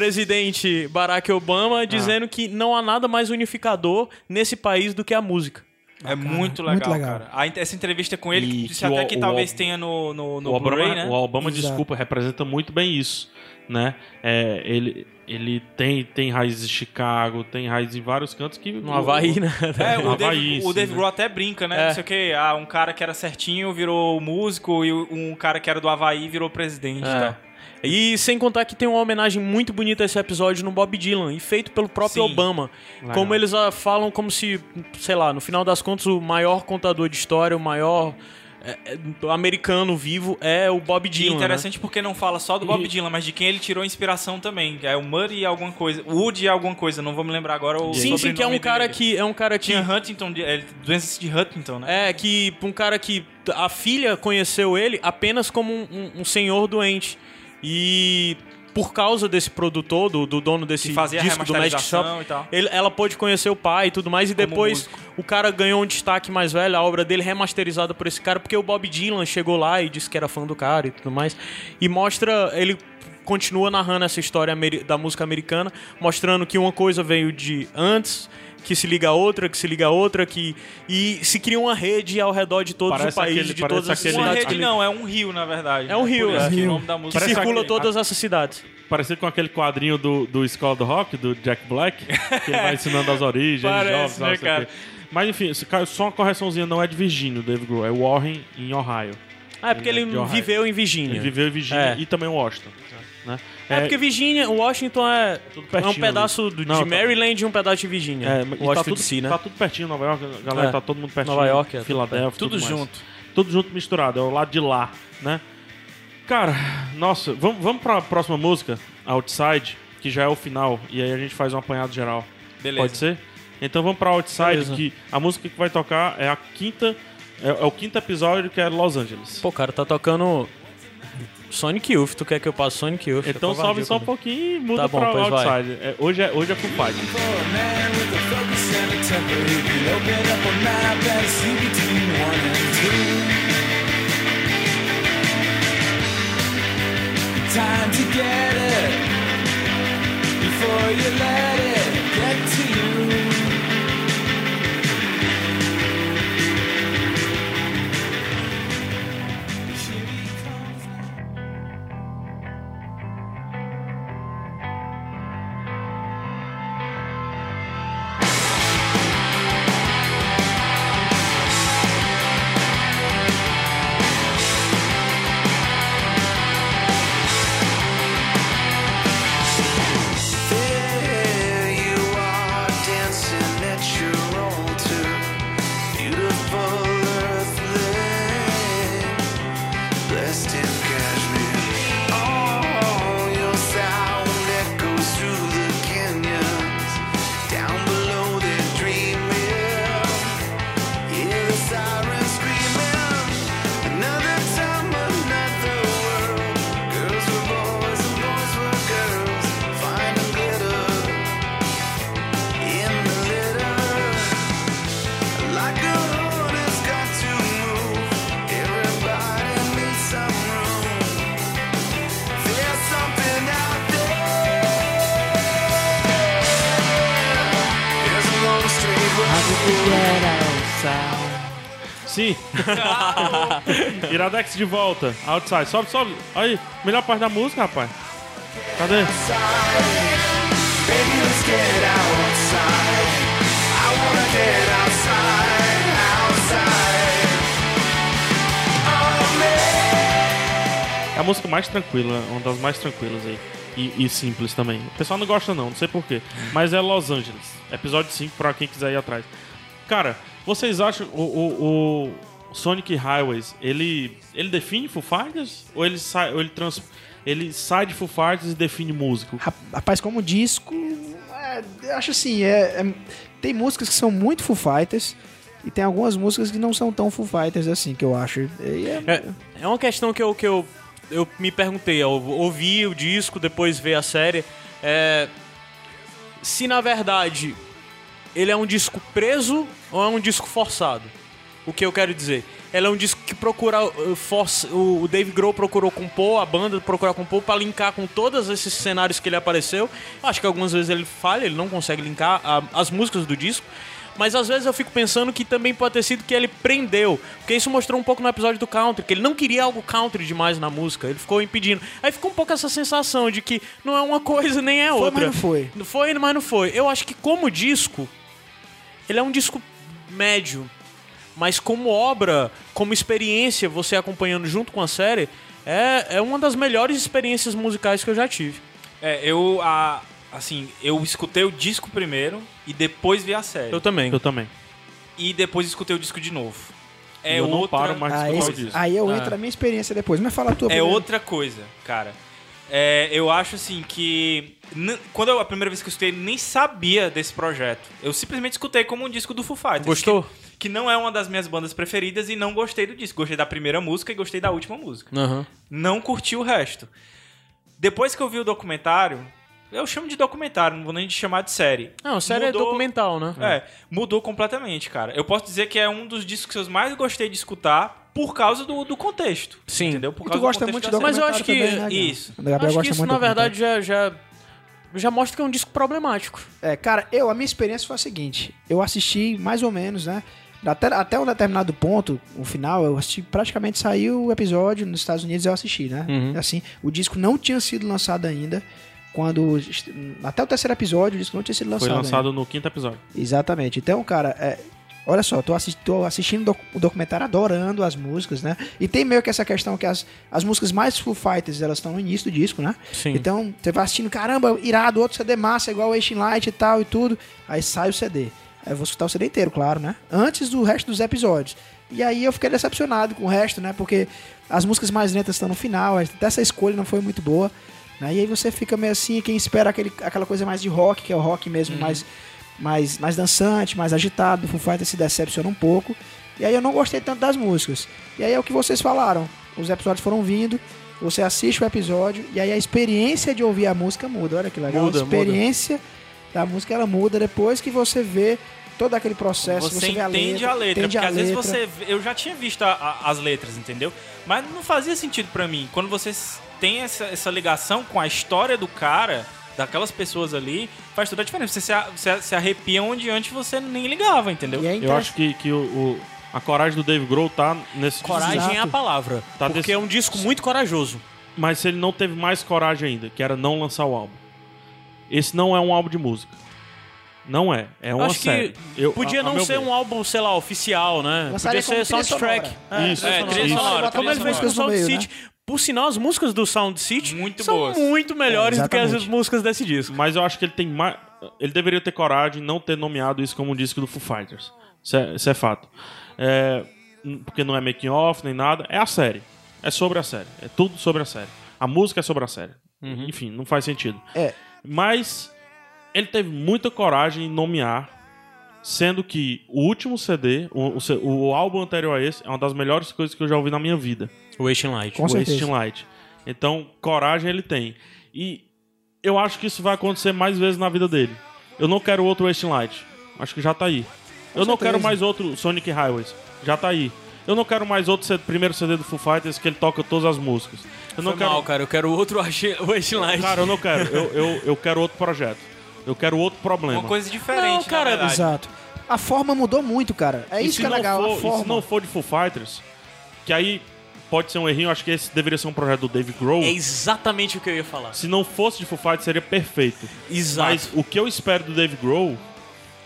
presidente Barack Obama dizendo que não há nada mais unificador nesse país do que a música. É muito legal, muito legal. cara. A- essa entrevista com ele, E disse que até o- que o- talvez o- tenha no, no, no o Obama, né? o Obama Exato. desculpa, representa muito bem isso, né? É, ele ele tem, tem raízes em Chicago, tem raízes em vários cantos que... No Havaí, né? É, o Havaí, Dave, o Dave né? Grohl até brinca, né? É. Não sei o que. Ah, um cara que era certinho virou músico e um cara que era do Havaí virou presidente É. tal. E sem contar que tem uma homenagem muito bonita a esse episódio no Bob Dylan, e feito pelo próprio Sim. Obama. Legal. Como eles ah, falam como se, sei lá, no final das contas, o maior contador de história, o maior é, é, americano vivo é o Bob E Dylan. né? interessante porque não fala só do Bob E- Dylan, mas de quem ele tirou inspiração também. É o Muddy alguma coisa. Woody alguma coisa, não vou me lembrar agora o Sim, sim, que é um cara dele. que é um cara que Tinha Huntington, de- é, doença de Huntington, né? É, que um cara que a filha conheceu ele apenas como um, um- um senhor doente. E por causa desse produtor, do, do dono desse disco do Magic Shop, ele- ela pôde conhecer o pai e tudo mais. E Como depois músico. o cara ganhou um destaque mais velho, a obra dele remasterizada por esse cara, porque o Bob Dylan chegou lá e disse que era fã do cara e tudo mais. E mostra, ele continua narrando essa história da música americana, mostrando que uma coisa veio de antes, que se liga a outra, que se liga a outra, que e se cria uma rede ao redor de todos Parece os países, aquele- de todas as aquele- Uma cidades rede não, é um rio, na verdade. É um rio, Por isso é. que Rio. o nome da que música Parece circula aquele- todas essas cidades. Parecido com aquele quadrinho do, do Escola do Rock, do Jack Black, que ele vai ensinando as origens, Parece, jovens, né, cara? Mas enfim, só uma correçãozinha, não é de Virgínia, o Dave Grohl, é Warren, em Ohio. Ah, é porque Ele ele é viveu em Virgínia. Ele viveu em Virgínia É. e também em Washington. Né? É, porque Virgínia, Washington é, Tudo é um pertinho pedaço do, Não, de tá- Maryland e um pedaço de Virgínia. É, e Washington tá tudo, DC, né? tá tudo pertinho, Nova York, a galera É. tá todo mundo pertinho. Nova York, é. Filadélfia, Tudo tudo junto. Tudo junto misturado, é o lado de lá, né? Cara, nossa, vamos, vamos pra próxima música, Outside, que já é o final, e aí a gente faz um apanhado geral. Beleza. Pode ser? Então vamos pra Outside, Beleza. que a música que vai tocar é a quinta. É, é o quinto episódio que é Los Angeles. Pô, cara, tá tocando Sonic Youth. Tu quer que eu passe Sonic Youth? Então É sobe só um pouquinho e muda Tá bom, pra pois vai. Outside. É, hoje, é, hoje é full fight. For a man with a focus and a temper who can open up a map and see between one and two. Time to get it before you let it get to you. Iradex de volta. Outside. Sobe, sobe. Aí, melhor parte da música, rapaz. Cadê? É a música mais tranquila, uma das mais tranquilas aí. E, e simples também. O pessoal não gosta não, não sei porquê. Mas é Los Angeles. Episódio 5 pra quem quiser ir atrás. Cara, vocês acham o, o, o Sonic Highways, ele, ele define Foo Fighters? Ou ele sai, ou ele, trans, ele sai de Foo Fighters e define músico? Rap- Rapaz, como disco, é, eu acho assim, é, é- tem músicas que são muito Foo Fighters e tem algumas músicas que não são tão Foo Fighters assim, que eu acho. É- É, é uma questão que eu, que eu, eu me perguntei, eu ouvi o disco, depois ver a série. É, se na verdade ele é um disco preso ou é um disco forçado? O que eu quero dizer? Ele é um disco que procura. uh, força, o Dave Grohl procurou compor, a banda procura compor pra linkar com todos esses cenários que ele apareceu. Acho que algumas vezes ele falha, ele não consegue linkar a- as músicas do disco. Mas às vezes eu fico pensando que também pode ter sido que ele prendeu. Porque isso mostrou um pouco no episódio do country, que ele não queria algo country demais na música. Ele ficou impedindo. Aí ficou um pouco essa sensação de que não é uma coisa nem é Foi, outra. mas não foi. Foi, mas não foi. Eu acho que como disco, ele é um disco médio. Mas como obra, como experiência, você acompanhando junto com a série, é, é uma das melhores experiências musicais que eu já tive. É, eu, a, assim, eu escutei o disco primeiro e depois vi a série. Eu também. Eu também. E depois escutei o disco de novo. É eu não outra, paro mais de aí, escutar o disco. aí eu Ah. entro na minha experiência depois. Mas fala a tua É primeiro. outra coisa, cara. É, eu acho assim que. Quando eu, a primeira vez que eu escutei, nem sabia desse projeto. Eu simplesmente escutei como um disco do Foo Fighters. Gostou? Que, que não é uma das minhas bandas preferidas e não gostei do disco. Gostei da primeira música e gostei da última música. Aham. Não curti o resto. Depois que eu vi o documentário, eu chamo de documentário, não vou nem chamar de série. Não, série é Mudou- documental, né? É, mudou completamente, cara. Eu posso dizer que é um dos discos que eu mais gostei de escutar por causa do, do contexto. Sim. Entendeu? Por E tu causa gosta do muito contexto de da Mas eu acho que documentário também, né, isso. Acho que isso, na de verdade, já, já, já mostra que é um disco problemático. É, cara, eu, a minha experiência foi a seguinte: eu assisti mais ou menos, né? Até, até um determinado ponto, o final, eu assisti, praticamente saiu o episódio nos Estados Unidos eu assisti, né? Uhum. Assim, o disco não tinha sido lançado ainda. Quando. Até o terceiro episódio, o disco não tinha sido lançado. Foi ainda. lançado no quinto episódio. Exatamente. Então, cara, é, olha só, tô, assi- tô assistindo doc- o documentário, adorando as músicas, né? E tem meio que essa questão que as, as músicas mais Foo Fighters, elas estão no início do disco, né? Sim. Então, você vai assistindo, caramba, irado, outro CD massa, igual o Light e tal e tudo. Aí sai o CD. Aí eu vou escutar o CD inteiro, claro, né? Antes do resto dos episódios. E aí eu fiquei decepcionado com o resto, né? Porque as músicas mais lentas estão no final, até essa escolha não foi muito boa. Né? E aí você fica meio assim, quem espera aquele, aquela coisa mais de rock, que é o rock mesmo, mais, mais, mais dançante, mais agitado, do Foo Fighters se decepciona um pouco. E aí eu não gostei tanto das músicas. E aí é o que vocês falaram. Os episódios foram vindo, você assiste o episódio, e aí a experiência de ouvir a música muda. Olha que legal. Muda, a experiência da música ela muda depois que você vê todo aquele processo. Você, vê a entende letra, a letra, entende porque a às vezes letra. você. Eu já tinha visto a- a- as letras, entendeu? Mas não fazia sentido pra mim. Quando você tem essa, essa ligação com a história do cara, daquelas pessoas ali, faz toda a diferença. Você se, a- se, se arrepia onde antes você nem ligava, entendeu? É Eu acho que, que o, o- a coragem do Dave Grohl tá nesse Coragem Exato. é a palavra. Tá porque desse- é um disco muito corajoso. Mas ele não teve mais coragem ainda, que era não lançar o álbum. Esse não é um álbum de música. Não é. É uma Acho série. que Eu- podia a- não ser ver. um álbum, sei lá, oficial, né? Lançaria Podia ser soundtrack. Isso, É, trilha sonora. Como ele fez com o. Sound City. Por sinal, as músicas do Sound City Muito são boas. muito melhores É, do que as músicas desse disco. Mas eu acho que ele tem mais. Ele deveria ter coragem de não ter nomeado isso como um disco do Foo Fighters. Isso é, isso é fato. É, porque não é making off nem nada. É a série. É sobre a série. É tudo sobre a série. A música é sobre a série. Enfim, não faz sentido. É. Mas ele teve muita coragem em nomear, sendo que o último CD, o, o, o álbum anterior a esse, é uma das melhores coisas que eu já ouvi na minha vida. Wasting Light. Com certeza. Wasting Light. Então, coragem ele tem. E eu acho que isso vai acontecer mais vezes na vida dele. Eu não quero outro Wasting Light. Acho que já tá aí. eu não certeza. quero mais outro Sonic Highways. Já tá aí. Eu não quero mais outro primeiro CD do Foo Fighters que ele toca todas as músicas. Eu não Foi quero. mal, cara. Eu quero outro Light. Cara, eu não quero. Eu, eu, eu quero outro projeto. Eu quero outro problema. Uma coisa diferente, Não, cara. Exato. A forma mudou muito, cara. É E isso que é legal, for- a e se forma. não for de Foo Fighters, que aí pode ser um errinho. Acho que esse deveria ser um projeto do Dave Grohl. É exatamente o que eu ia falar. Se não fosse de Foo Fighters, seria perfeito. Exato. Mas o que eu espero do Dave Grohl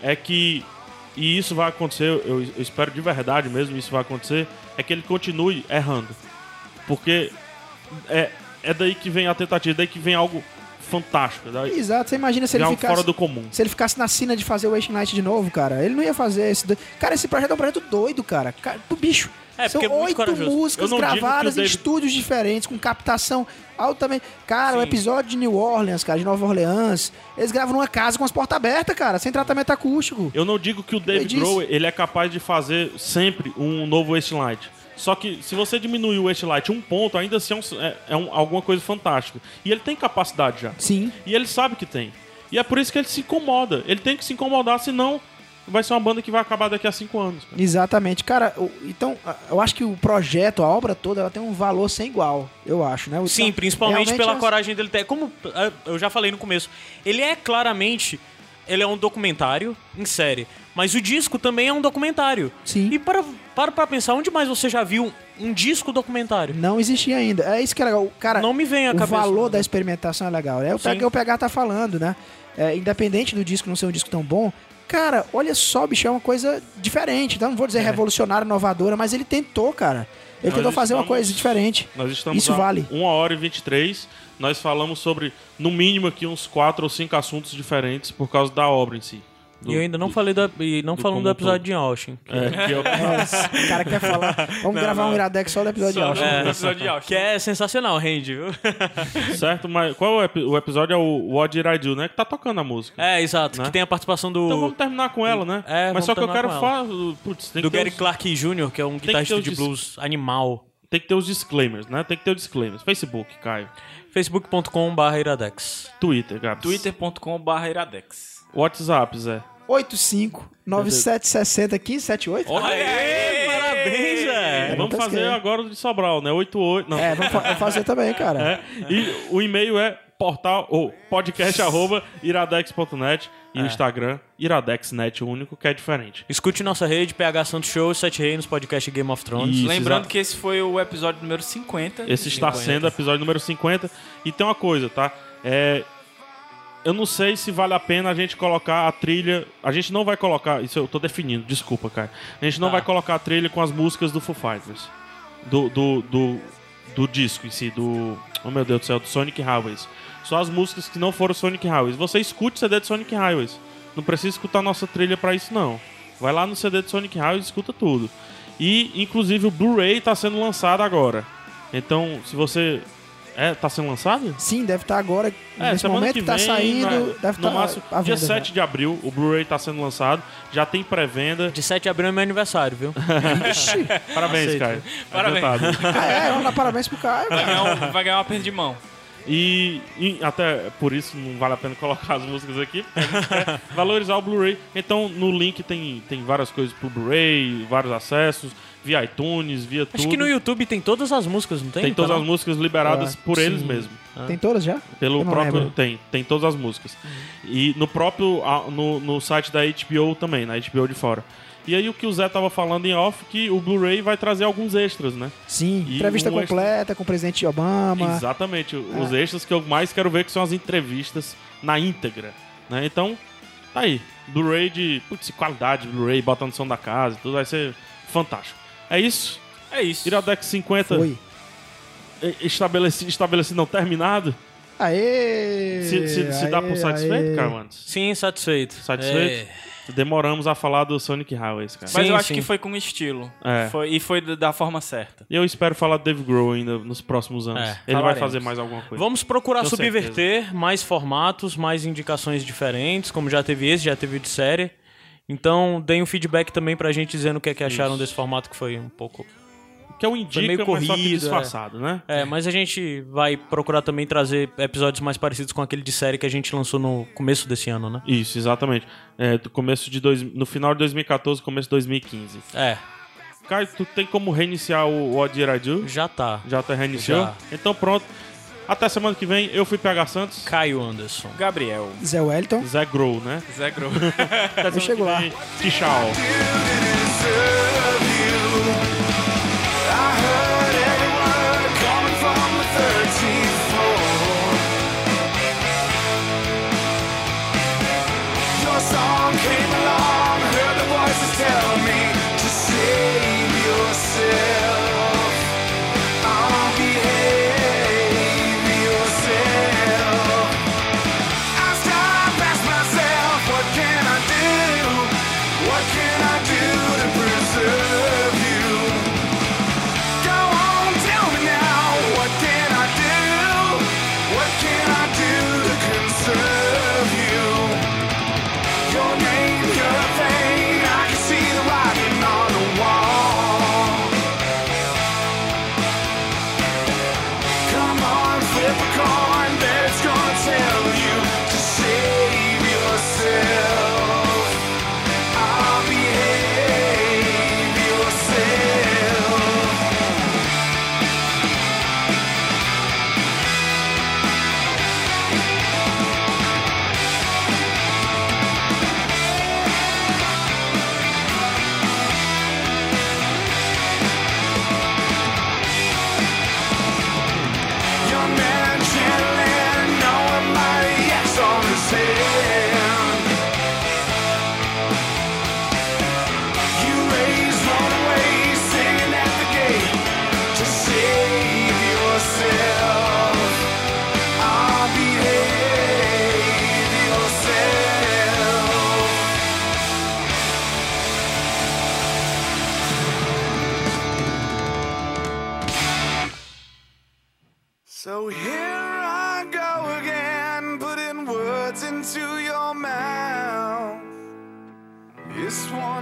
é que, e isso vai acontecer, eu, eu espero de verdade mesmo, isso vai acontecer, é que ele continue errando. Porque é, é daí que vem a tentativa, daí que vem algo fantástico. Daí Exato, você imagina se ele algo ficasse... fora do comum. Se ele ficasse na cena de fazer o Waste Night de novo, cara, ele não ia fazer esse. do- Cara, esse projeto é um projeto doido, cara. cara do bicho. É, São é oito corajoso. músicas gravadas o David- em estúdios diferentes, com captação altamente. Cara, o Sim. episódio de New Orleans, cara, de Nova Orleans, eles gravam numa casa com as portas abertas, cara, sem tratamento acústico. Eu não digo que o disse. Grohl ele é capaz de fazer sempre um novo Westlight. Só que se você diminuir o Westlight um ponto, ainda assim é, um- é- é um- alguma coisa fantástica. E ele tem capacidade já. Sim. E ele sabe que tem. E é por isso que ele se incomoda. Ele tem que se incomodar, senão vai ser uma banda que vai acabar daqui a cinco anos. cara. Exatamente. Cara, então, eu acho que o projeto, a obra toda, ela tem um valor sem igual, eu acho, né? Sim, Então, principalmente pela as- coragem dele ter. Como eu já falei no começo, ele é claramente. Ele é um documentário em série. Mas o disco também é um documentário. Sim. E para, para pra pensar, onde mais você já viu um disco documentário? Não existia ainda. É isso que é legal. O Cara, Não me vem à o cabeça. valor da experimentação é legal. É o que o PH tá falando, né? É, independente do disco não ser um disco tão bom, cara, olha só, bicho, é uma coisa diferente. Então, não vou dizer É. revolucionária, inovadora, mas ele tentou, cara. Ele Nós tentou fazer uma estamos- coisa diferente. Nós estamos Isso a vale. 1 hora e 23. Nós falamos sobre, no mínimo, aqui uns quatro ou cinco assuntos diferentes por causa da obra em si. Do- E eu ainda não do- falei da, e não do falando do episódio todo. de Austin. que- É, que eu- O cara quer falar. Vamos gravar um Iradex só do episódio de Só Austin. no episódio de Austin. Que é sensacional, rende, viu? certo, mas qual é o, epi- o episódio? É o What Did I Do, né? Que tá tocando a música. É, exato. Né? Que tem a participação do, Então vamos terminar com ela, né? É, Mas só que eu quero falar. Putz, tem do que, ter Gary os, Clark Jr., que é um guitarrista de blues animal. tem que ter os disclaimers, né? Tem que ter os disclaimers. Facebook, Caio. facebook.com.br iradex. Twitter, Gabs. twitter.com.br iradex. WhatsApp, Zé. 85 9760 1578. Olha aí! Parabéns, Zé! não Vamos pesquei. fazer agora o de Sobral, né? 88. Não. É, vamos fa- fazer também, cara. É, e o e-mail é portal ou podcast arroba iradex.net e É. o Instagram iradexnet, o único que é diferente. Escute nossa rede, PH Santos Show, Sete Reinos, podcast Game of Thrones. Isso, Lembrando exato. que esse foi o episódio número 50. Esse está 50. sendo o episódio número 50. E tem uma coisa, tá? É, eu não sei se vale a pena a gente colocar a trilha. A gente não vai colocar. Isso eu tô definindo, desculpa, cara. A gente não Tá. vai colocar a trilha com as músicas do Foo Fighters. Do, do, do, do disco em si, do. Oh meu Deus do céu, do Sonic Highways. Só as músicas que não foram Sonic Highways. Você escute o CD de Sonic Highways. Não precisa escutar nossa trilha pra isso, não. Vai lá no CD de Sonic Highways e escuta tudo. E, inclusive, o Blu-ray tá sendo lançado agora. Então, se você. É, tá sendo lançado? Sim, deve estar agora. É, nesse momento que que tá vem, saindo, na- deve no estar máximo, à dia venda. 7 de abril, o Blu-ray tá sendo lançado, já tem pré-venda. De 7 de abril é meu aniversário, viu? Parabéns, Aceito. Caio. Parabéns. Ah, é, vamos dar parabéns pro Caio. Vai cara. ganhar, um- vai ganhar uma perda de mão. E, e até por isso não vale a pena colocar as músicas aqui, porque a gente quer valorizar o Blu-ray. Então no link tem, tem várias coisas pro Blu-ray, vários acessos, via iTunes, via tudo. Acho que no YouTube tem todas as músicas, não tem? tem todas as músicas liberadas Ah, por eles sim. mesmo. Tem todas já? Pelo próprio. lembro. Tem, tem todas as músicas. E no próprio. ah, No, no site da HBO também, na HBO de fora. E aí o que o Zé tava falando em off, que o Blu-ray vai trazer alguns extras, né? Sim, E entrevista um extra- completa com o presidente Obama. Exatamente. Os É. extras que eu mais quero ver que são as entrevistas na íntegra. Né? Então, tá aí. Blu-ray de putz, qualidade, Blu-ray, botando som da casa, tudo vai ser fantástico. É isso. É isso. Iradex 50 Foi. estabelecido, estabelecido não terminado. Aê! Se, se, se dá por satisfeito, aê. cara, antes. Sim, satisfeito. Satisfeito? Demoramos a falar do Sonic Highways, cara. Mas Sim, eu acho sim. que foi com estilo. É. Foi, e foi da- forma certa. E eu espero falar do Dave Grohl ainda nos próximos anos. É, Ele vai fazer mais alguma coisa. Vamos procurar Com subverter mais formatos, mais indicações diferentes, como já teve esse, já teve o de série. Então, deem um feedback também pra gente dizendo o que, é que acharam Isso. desse formato que foi um pouco. Que é o indica, meio mas só que corrido, disfarçado, né? É, mas a gente vai procurar também trazer episódios mais parecidos com aquele de série que a gente lançou no começo desse ano, né? Isso, exatamente. É, do começo de dois, no final de 2014, começo de 2015. É, Caio, tu tem como reiniciar o Do? já tá. Já até reiniciou? Já. Então pronto. Até semana que vem, eu fui PH Santos. Caio Anderson. Gabriel. Zé Wellington. Zé Grow, né? Zé Grow. Tá eu chego lá. Tchau. came.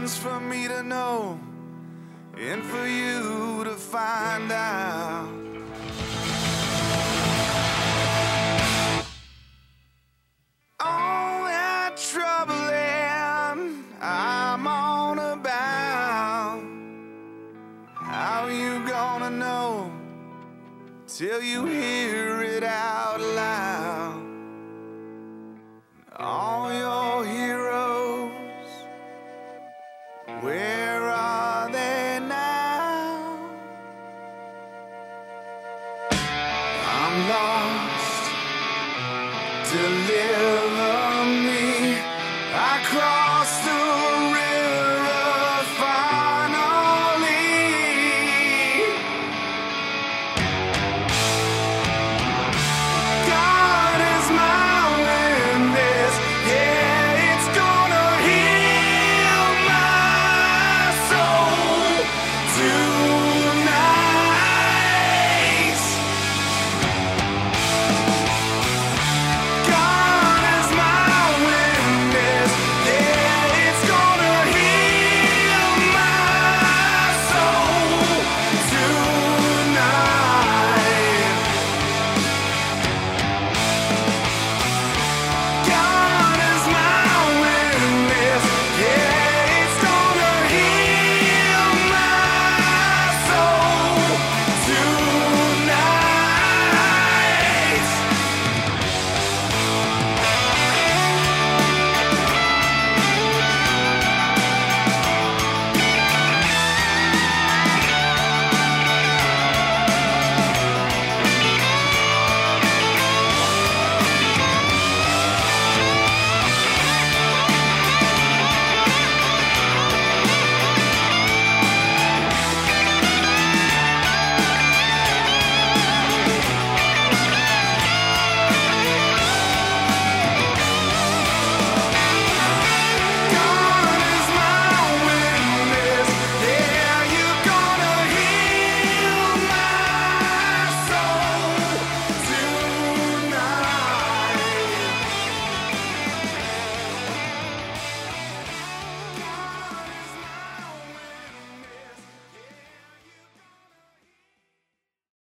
for me to know and for you to find out. All that I'm on. How you gonna know till you hear?